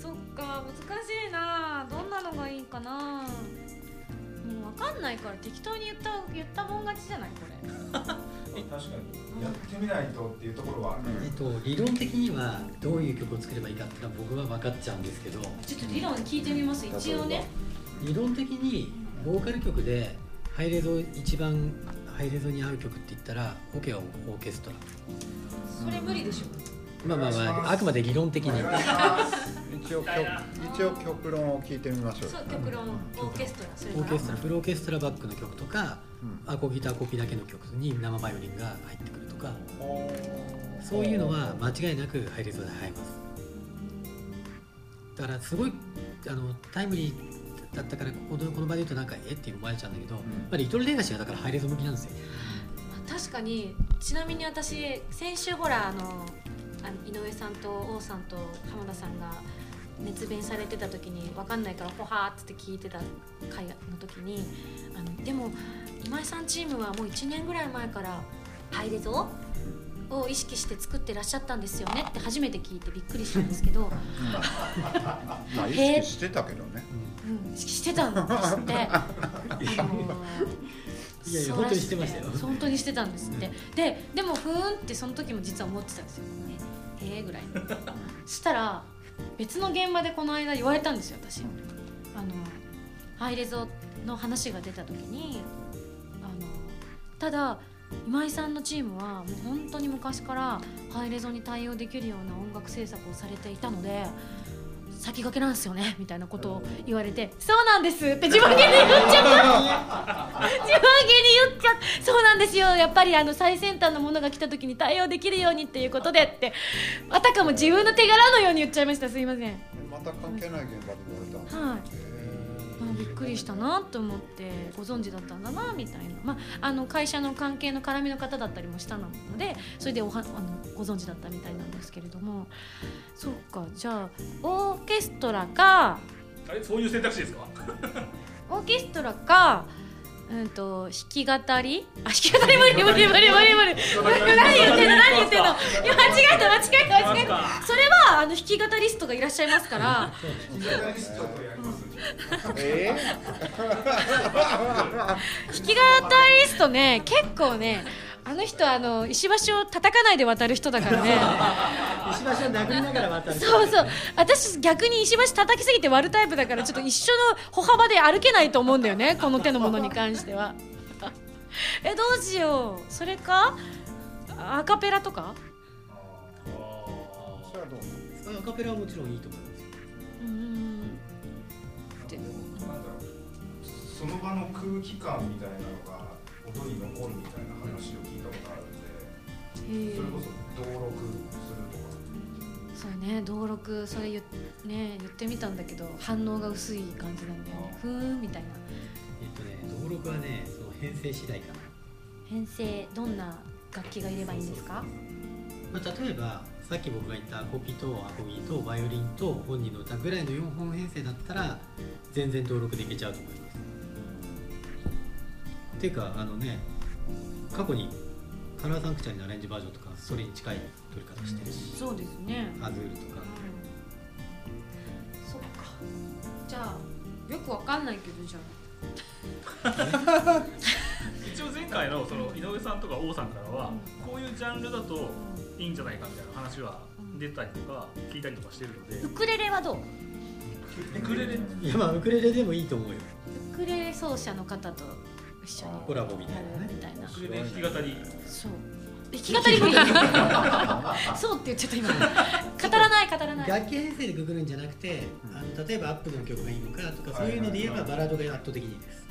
そっか難しいな。どんなのがいいかな。もう分かんないから適当に言った言ったもん勝ちじゃないこれ。確かに。やってみないとっていうところはある、えっと、理論的にはどういう曲を作ればいいかっていうのは僕は分かっちゃうんですけど。ちょっと理論聞いてみます一応ね理論的にボーカル曲でハイレゾ一番ハイレゾに合う曲って言ったらオケはオーケストラ。それ無理でしょ。まあまあまああくまで理論的に。一応曲一応極論を聞いてみましょう。そう極論オーケストラそれオーケストラフルオーケストラバックの曲とかうん。アコギとアコギだけの曲に生バイオリンが入ってくるとか。ほそういうのは間違いなくハイレゾで入ります。だからすごいあのタイムリーだったからこのこの場で言うとなんかえ？って思われちゃうんだけど、ん。まあ、リトルレガシーはだからハイレゾ向きなんですよ。まあ確かにちなみに私先週ほらあのあの井上さんと王さんと浜田さんが熱弁されてた時に分かんないからほはーっつって聞いてた回の時にあのでも今井さんチームはもう1年ぐらい前から「ハイレゾ」を意識して作ってらっしゃったんですよねって初めて聞いてびっくりしたんですけど、まあ意識してたけどねうん、してたんですって。あのいやいや本当にしてましたよ。本当にしてたんですって、ででもふーんってその時も実は思ってたんですよ。ええー、ぐらいそしたら別の現場でこの間言われたんですよ私。あのハイレゾの話が出た時にあのただ今井さんのチームはもう本当に昔からハイレゾに対応できるような音楽制作をされていたので先駆けなんですよねみたいなことを言われて「そうなんです」って自分げに言っちゃった。自分げに言っちゃった。そうなんですよ。やっぱりあの最先端のものが来た時に対応できるようにっていうことでってあたかも自分の手柄のように言っちゃいました。すいません。また関係ない現場で言われたんですはいびっくりしたなと思ってご存知だったんだなみたいな、まあ、あの会社の関係の絡みの方だったりもしたのでそれでおはあのご存知だったみたいなんですけれども。そうかじゃあオーケストラかあれそういう選択肢ですか？オーケストラかうんと弾き語り？あ弾き語り無理無理無理無理無理。何言ってんの何言ってんの？いや間違えた間違えた間違えた。それはあの弾き語リストがいらっしゃいますから。ギタえ 弾き語リストね結構ねあの人あの石橋を叩かないで渡る人だからね。石橋を殴りながら渡るそうそう。私逆に石橋叩きすぎて割るタイプだからちょっと一緒の歩幅で歩けないと思うんだよねこの手のものに関しては。えどうしよう。それかアカペラとか？それはどうなのそのアカペラはもちろんいいと思いますようーんなんだろう。その場の空気感みたいなのが音に残るみたいな話を聞いたことあるんでそれこそ登録するとか。そうね登録それ言,、ね、言ってみたんだけど反応が薄い感じなんだよね。ふーんみたいな。えっとね登録はねその編成次第かな、編成どんな楽器がいればいいんですか？まあ、例えばさっき僕が言ったコピとアコギとバイオリンと本人の歌ぐらいの4本編成だったら全然登録できちゃうと思います。っていうかあのね過去にカラーサンクチャリのアレンジバージョンとかそれに近い取り方してるしそうですね。アズールとか。そっか。じゃあよくわかんないけどじゃ 一応前回のその井上さんとか王さんからはこういうジャンルだといいんじゃないかみたいな話は出たりとか聞いたりとかしてるので。あウクレレはどう？ウクレレ？いやまあウクレレでもいいと思うよ。ウクレレ奏者の方と一緒に。コラボみたいなね。みたいな。ウクレレ弾き語りそう。弾き語り無理 そうって言っちゃった今。語らない語らない。楽器編成でくくるんじゃなくて、あの例えばアップの曲がいいのかとかそういうので言えばバラードが圧倒的にいいです。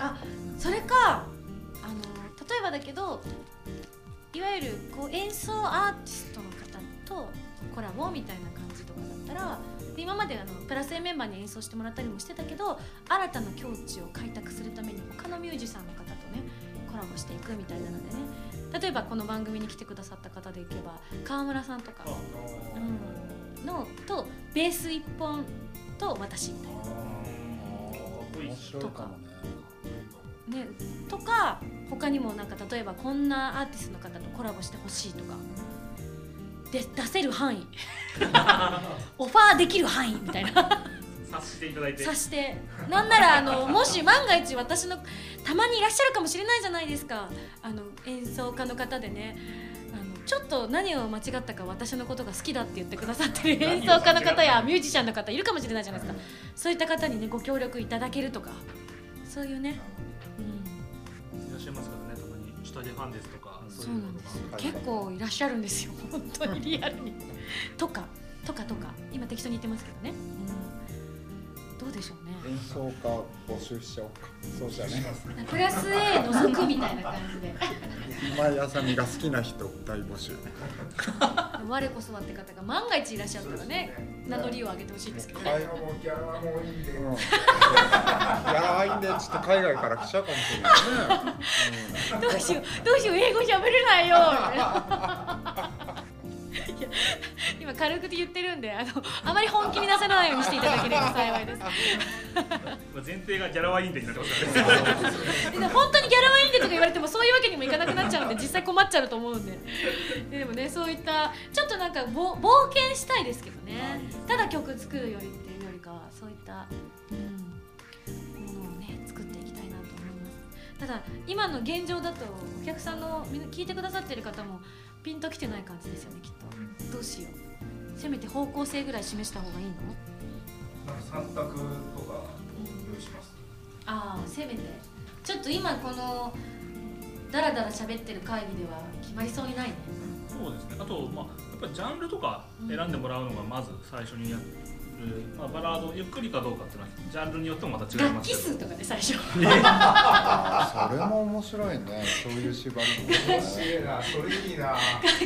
あそれかあの例えばだけどいわゆるこう演奏アーティストの方とコラボみたいな感じとかだったらで今まであのプラス A メンバーに演奏してもらったりもしてたけど新たな境地を開拓するために他のミュージシャンの方とねコラボしていくみたいなのでね。例えばこの番組に来てくださった方でいけば川村さんとか、うん、のとベース1本と私みたいな。かもねね、とか他にもなんか例えばこんなアーティストの方とコラボしてほしいとかで出せる範囲。オファーできる範囲みたいな。察していただいて。さして。なんならあのもし万が一私のたまにいらっしゃるかもしれないじゃないですか。あの演奏家の方でね。あのちょっと何を間違ったか私のことが好きだって言ってくださってる演奏家の方やミュージシャンの方いるかもしれないじゃないですか。そういった方にねご協力いただけるとか。そういうね、ますからねたまに下でファンですとかそそうなんです。よ結構いらっしゃるんですよ本当にリアルに。とかとかとか。今適当に言ってますけどね、うん、どうでしょうね。演奏家募集しちゃおうか。そうじゃね。プラス A 除くみたいな感じで。今井あさみが好きな人大募集。我こそはって方が万が一いらっしゃったらね名乗りを上げてほしいですけどね。ギャラもいいんで、うん、ギャラはいいんでちょっと海外から来ちゃうかもしれないね、どうしようどうしよう英語喋れないよ 今軽く言ってるんであのあまり本気になさらないようにしていただければ幸いです。まあ前提がギャラはいいんでになってますから本当にギャラはいいんでとか言われてもそういうわけにもいかなくなっちゃうんで実際困っちゃうと思うんで。ででもねそういったちょっとなんかぼ冒険したいですけどね。ただ曲作るよりっていうよりかはそういった、うん、ものをね作っていきたいなと思います。ただ今の現状だとお客さんのみんな聞いてくださってる方もピンときてない感じですよねきっと。どうしよう。せめて方向性ぐらい示した方がいいの？なんか三択とか用意します。ああせめて。ちょっと今このダラダラ喋ってる会議では決まりそうにないね。そうですね。あと、まあ、やっぱりジャンルとか選んでもらうのがまず最初にやる、まあ、バラードゆっくりかどうかっていうのはジャンルによってもまた違い楽器ますけど。数とかで最初。それも面白いね。そういう縛り面白いな。それいいな。楽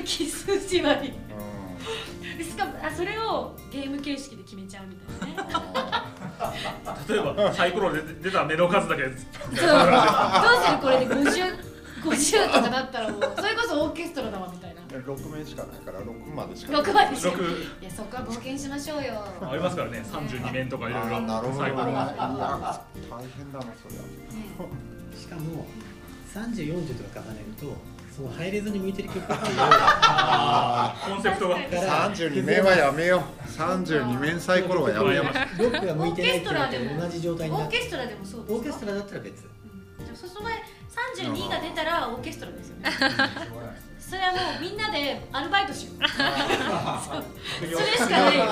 器数縛り。うしかもあそれをゲーム形式で決めちゃうみたいなね。例えばサイコロで出た目の数だけそう。どうするこれで50 50とかだったらもうそれこそオーケストラだわみたいな。で6名しかないから6までしか。ない6までしか。六。いやそこは冒険しましょうよ。ありますからね32面とかいろいろ。なるほど。ね大変だなそりゃねしかも3040とか重ねるとそのハイレゾに向いてる曲っていう。コンセプトが。から32面はやめよう。32面サイコロはやめよう。ロックが向いてないっていうのオーケストラでもと同じ状態になってオーケストラでもそうですか？オーケストラだったら別。うん。じゃあそその前32が出たらオーケストラですよねそれはもうみんなでアルバイトしよう。そ うそれしかないよ。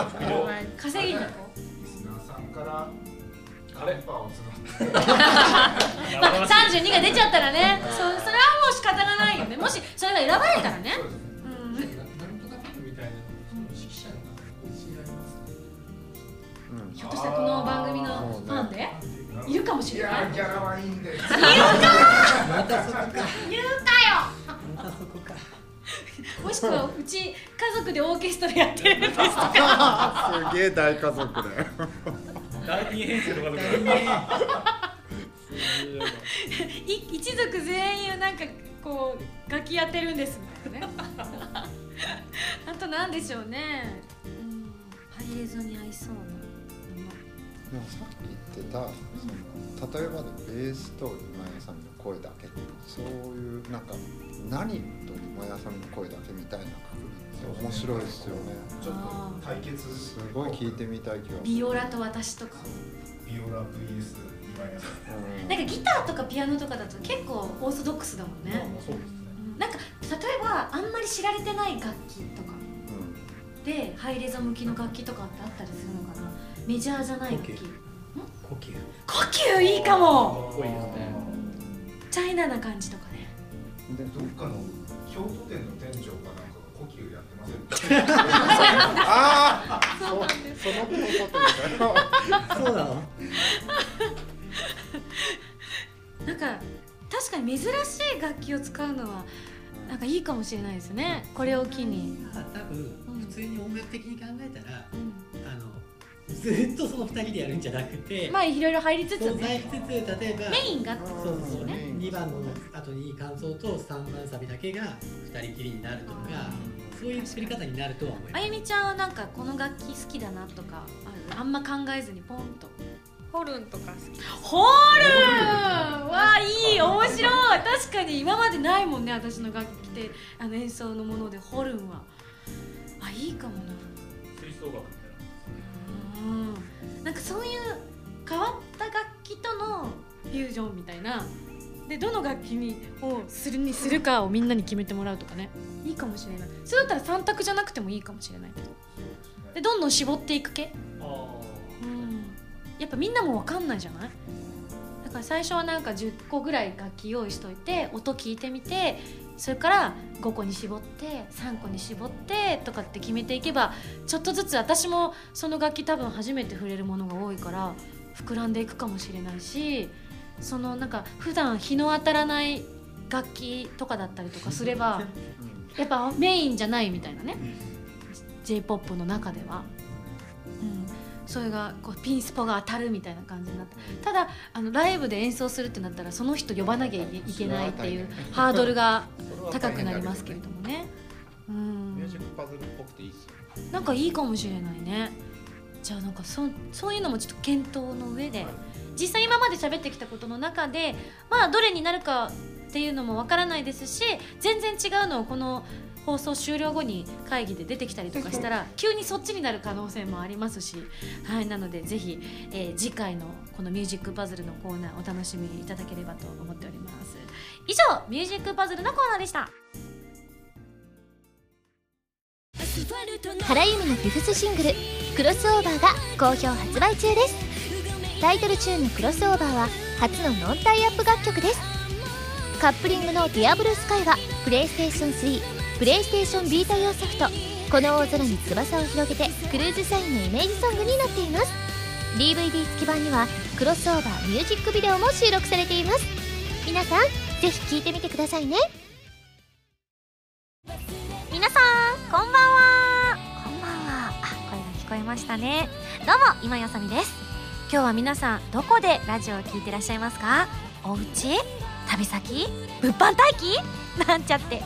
稼ぎに行こリスナーさんからカレンパーを募って。うまあ32が出ちゃったらねそそれはもう仕方がないよね。もしそれが選ばれたらね。ひょっとしたらこの番組のファンでいるかもしいれない。やギャラはいいんでまたそこか。言うまたそこか。もしくはうち家族でオーケストラやってるんですとか？すげえ大家族だよ。第二編成とかでい 一族全員なんかこう楽器やってるんですみたいなね。あとなんでしょうね。うん。ハイレゾに合いそうな。もでもさっき言ってたその例えばでベースと今井さんの声だけそういうなんか何と今井さんの声だけみたいなくくりって面白いですよね。ちょっと対決すごい聞いてみたい気がするビオラと私とかビオラ VS 今井さん。うんなんかギターとかピアノとかだと結構オーソドックスだもんね、そうですねうん。なんか例えばあんまり知られてない楽器とか。うん。でハイレゾ向きの楽器とかってあったりするのかな。メジャーじゃない楽器。呼吸呼吸いいかも。かっこいいですね。チャイナな感じとか。ねでどっかの京都店の店長かなんかが呼吸やってませんああそそのことそうなの。なんか確かに珍しい楽器を使うのはなんかいいかもしれないですね。これを機に、多分普通に音楽的に考えたらうんずっとその二人でやるんじゃなくてまあいろいろ入りつつそうね入りつつ例えばメインがそうそうね2番の後に感想と3番サビだけが2人きりになるとかそういう作り方になるとは思います。あゆみちゃんはなんかこの楽器好きだなとかある？あんま考えずにポンと。ホルンとか好きホールわあいい面白い！確かに今までないもんね私の楽器であの演奏のものでホルンは。あいいかもな。吹奏楽なんかそういう変わった楽器とのフュージョンみたいな。でどの楽器にをするにするかをみんなに決めてもらうとかね。いいかもしれない。それだったら3択じゃなくてもいいかもしれない。けどでどんどん絞っていく系。やっぱみんなも分かんないじゃない？だから最初はなんか10個ぐらい楽器用意しといて音聞いてみてそれから5個に絞って3個に絞ってとかって決めていけばちょっとずつ私もその楽器多分初めて触れるものが多いから膨らんでいくかもしれないしそのなんか普段日の当たらない楽器とかだったりとかすればやっぱメインじゃないみたいなね。j p o p の中では、うん、それがこうピンスポが当たるみたいな感じになってただあのライブで演奏するってなったらその人呼ばなきゃいけないっていうハードルが高くなりますけれどもね、うん。ミュージックパズルっぽくていいっすよなんかいいかもしれないね。じゃあなんかそそういうのもちょっと検討の上で、実際今まで喋ってきたことの中でまあどれになるかっていうのもわからないですし全然違うのをこの放送終了後に会議で出てきたりとかしたら急にそっちになる可能性もありますし、はい、なのでぜひ、えー次回のこのミュージックパズルのコーナーお楽しみいただければと思っております。以上ミュージックパズルのコーナーでした。原由美のフィフスシングル「クロスオーバー」が好評発売中です。タイトルチューンの「クロスオーバー」は初のノンタイアップ楽曲です。カップリングの「ディアブルースカイ」はプレイステーション3プレイステーションビータ用ソフト「この大空に翼を広げて」クルーズサインのイメージソングになっています。DVD 付き版にはクロスオーバーミュージックビデオも収録されています。皆さんぜひ聴いてみてくださいね。皆さんこんばんは。こんばんは。あ声が聞こえましたね。どうも今やさみです。今日は皆さんどこでラジオを聞いてらっしゃいますか？お家？旅先？物販待機？なんちゃって、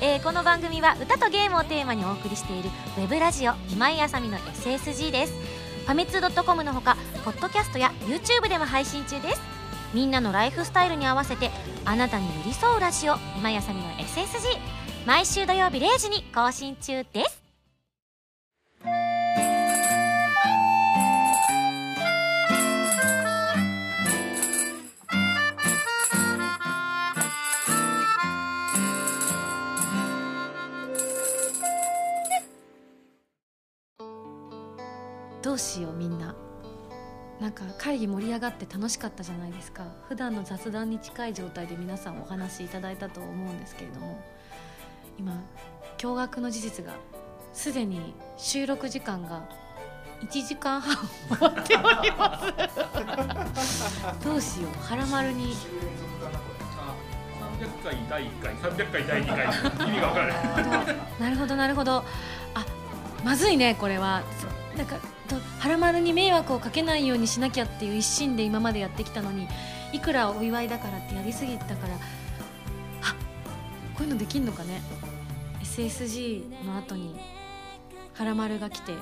えーこの番組は歌とゲームをテーマにお送りしているウェブラジオ今井あさみの SSG です。ファミツー .com のほかポッドキャストや YouTube でも配信中です。みんなのライフスタイルに合わせてあなたに寄り添うラジオ今井あさみの SSG 毎週土曜日0時に更新中です。どうしようみんな。なんか会議盛り上がって楽しかったじゃないですか。普段の雑談に近い状態で皆さんお話しいただいたと思うんですけれども。今驚愕の事実がすでに収録時間が1時間半終わっております。どうしよう腹丸に。300回第1回300回第2回。意味が分からない。なるほどなるほど。あまずいねこれは。そなんかと腹丸に迷惑をかけないようにしなきゃっていう一心で今までやってきたのにいくらお祝いだからってやりすぎたからあこういうのできんのかね。SSG の後に腹丸が来て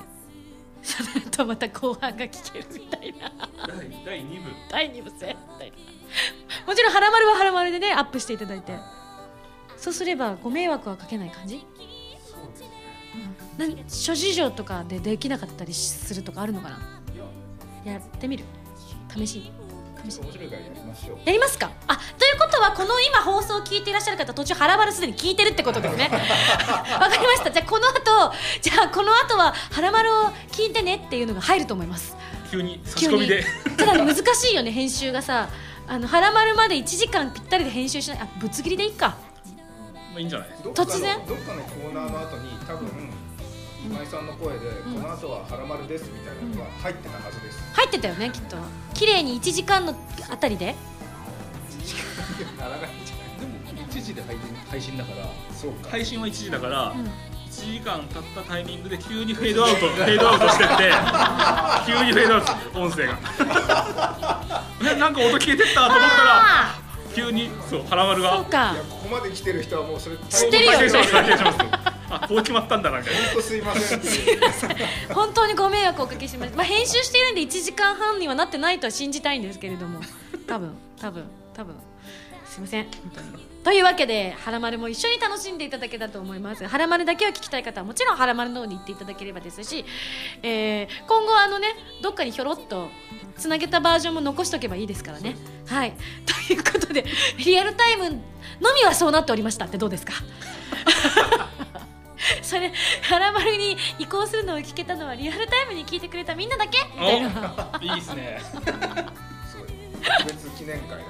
その後また後半が聞けるみたいな。第第2部。第2部戦みたいなもちろん腹丸は腹丸でねアップしていただいて。そうすればご迷惑はかけない感じ？諸事情とかでできなかったりするとかあるのかな？やってみる。試しに。試しに。面白いからやりましょう。やりますか？あということはこの今放送を聞いていらっしゃる方途中腹丸すでに聞いてるってことですね。わかりました。じゃあこの後じゃあこの後は腹丸を聞いてねっていうのが入ると思います。急に差し込みで。ただ難しいよね編集がさ。あの腹丸まで1時間ぴったりで編集しない。あぶつ切りでいいか。まあいいんじゃない突然？どっかのコーナーの後に多分今井さんの声で、この後は腹丸ですみたいなのが入ってたはずです、入ってたよねきっと。綺麗に1時間のあたりで。ならないんじゃない？でも1時で配信配信だから。そうか。配信は1時だから、ん。1時間経ったタイミングで急にフェードアウトフェードアウトしてって 急にフェードアウト音声が。ねなんか音消えてったと思ったらあ急にそう腹丸が。そうか。いやここまで来てる人はもうそれ知ってるよねあこう決まったんだなんか。本当すいません。本当にご迷惑をおかけしました、まあ、編集しているんで1時間半にはなってないとは信じたいんですけれども。多分多分多分。すいません。本当にというわけで「はらまる」も一緒に楽しんでいただけたと思います「はらまる」だけを聞きたい方はもちろん「はらまる」の方に行っていただければですし、えー今後あのねどっかにひょろっとつなげたバージョンも残しておけばいいですからね。はい。ということでリアルタイムのみはそうなっておりましたってどうですか？それ「はらまる」に移行するのを聞けたのはリアルタイムに聞いてくれたみんなだけ？みたいな。お いいですね。すごい。特別記念会だ。ね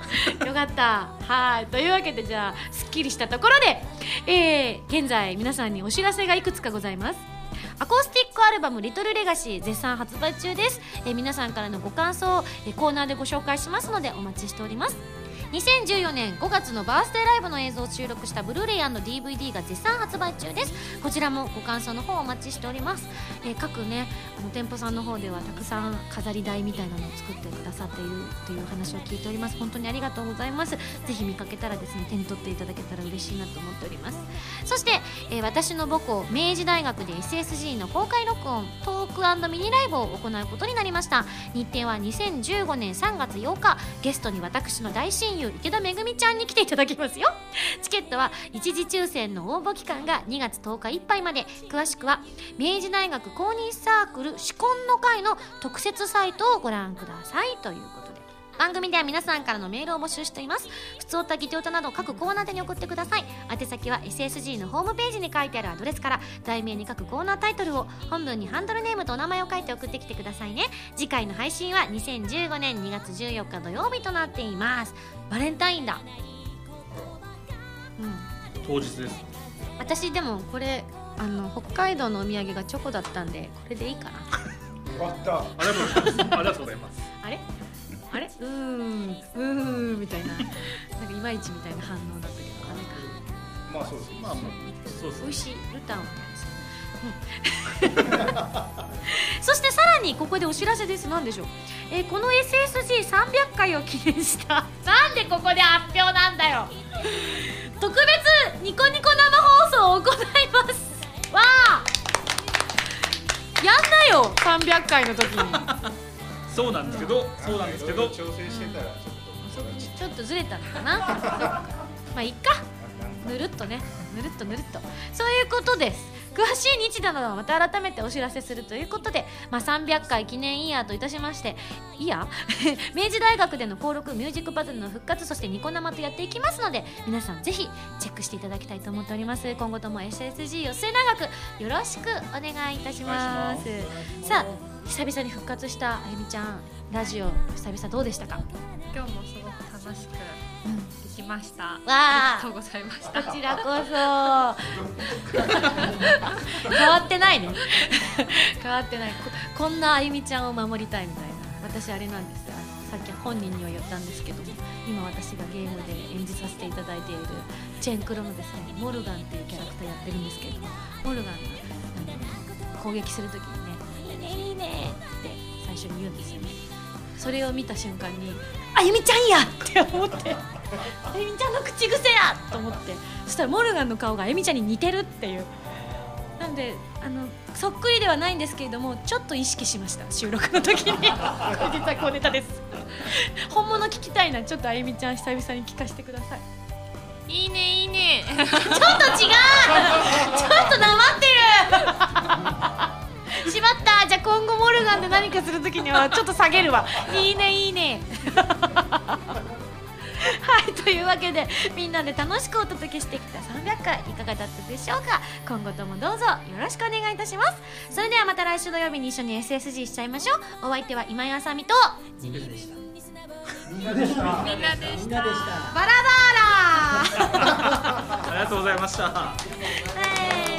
よかったはい。というわけでじゃあすっきりしたところで、えー現在皆さんにお知らせがいくつかございます。アコースティックアルバム「リトルレガシー絶賛発売中です、えー皆さんからのご感想を、えーコーナーでご紹介しますのでお待ちしております2014年5月のバースデーライブの映像を収録したブルーレイ &DVD が絶賛発売中です。こちらもご感想の方お待ちしております、えー各ねあの店舗さんの方ではたくさん飾り台みたいなのを作ってくださっているという話を聞いております。本当にありがとうございます。ぜひ見かけたらですね手に取っていただけたら嬉しいなと思っております。そして、えー私の母校明治大学で SSG の公開録音トークミニライブを行うことになりました。日程は2015年3月8日。ゲストに私の大親友池田めぐみちゃんに来ていただきますよ。チケットは一時抽選の応募期間が2月10日いっぱいまで。詳しくは明治大学公認サークル至婚の会の特設サイトをご覧ください。ということ番組では皆さんからのメールを募集しています。普通歌ギテ歌など各コーナーでに送ってください。宛先は SSG のホームページに書いてあるアドレスから題名に書くコーナータイトルを本文にハンドルネームとお名前を書いて送ってきてくださいね。次回の配信は2015年2月14日土曜日となっています。バレンタインだ。うん。当日です。私でもこれあの北海道のお土産がチョコだったんでこれでいいかな。終わった。ありがとうございますありがとうございます。あれ？あれ？うーんうーんみたいな。なんかいまいちみたいな反応だったけどダメか。まあそうですまあまあそうです美味しいルタンを。そしてさらにここでお知らせです。何でしょう、えーこの SSG300 回を記念した。なんでここで発表なんだよ。特別ニコニコ生放送を行います。わあ。やんなよ。300回の時にそうなんですけどそうなんですけど。調整してたらちょっとちょっとずれたのかな？まあいっか。ぬるっとね。ぬるっとぬるっと。そういうことです。詳しい日時などはまた改めてお知らせするということで、まあ、300回記念イヤーといたしましてイヤー明治大学での登録ミュージックパズルの復活そしてニコ生とやっていきますので皆さんぜひチェックしていただきたいと思っております。今後とも SSG を末永くよろしくお願いいたします。さあ久々に復活したあゆみちゃんラジオ久々どうでしたか？今日もすごく楽しくました、わあ。りがとうございました。こちらこそ。変わってないね。変わってない。ここんなあゆみちゃんを守りたいみたいな。私あれなんですさっき本人には言ったんですけども今私がゲームで演じさせていただいているチェンクロのですね。モルガンっていうキャラクターやってるんですけれどもモルガンがあの攻撃するときにね「いいねいいね」って最初に言うんですよねそれを見た瞬間に「あゆみちゃんや!」って思ってあゆみちゃんの口癖や！と思ってそしたらモルガンの顔があゆみちゃんに似てるっていう。なんであのそっくりではないんですけれどもちょっと意識しました収録の時に。実は小ネタです。本物聞きたいなちょっとあゆみちゃん久々に聞かせてください。いいねいいね。ちょっと違う！ちょっとなまってるしまった。じゃあ今後モルガンで何かするときにはちょっと下げるわ。いいねいいね。はいというわけでみんなで楽しくお届けしてきた300回いかがだったでしょうか？今後ともどうぞよろしくお願いいたします。それではまた来週土曜日に一緒に SSG しちゃいましょう。お相手は今井あさみとみんなでした。みんなでした。みんなでしみんなでした。バラバーラ。ありがとうございました。はい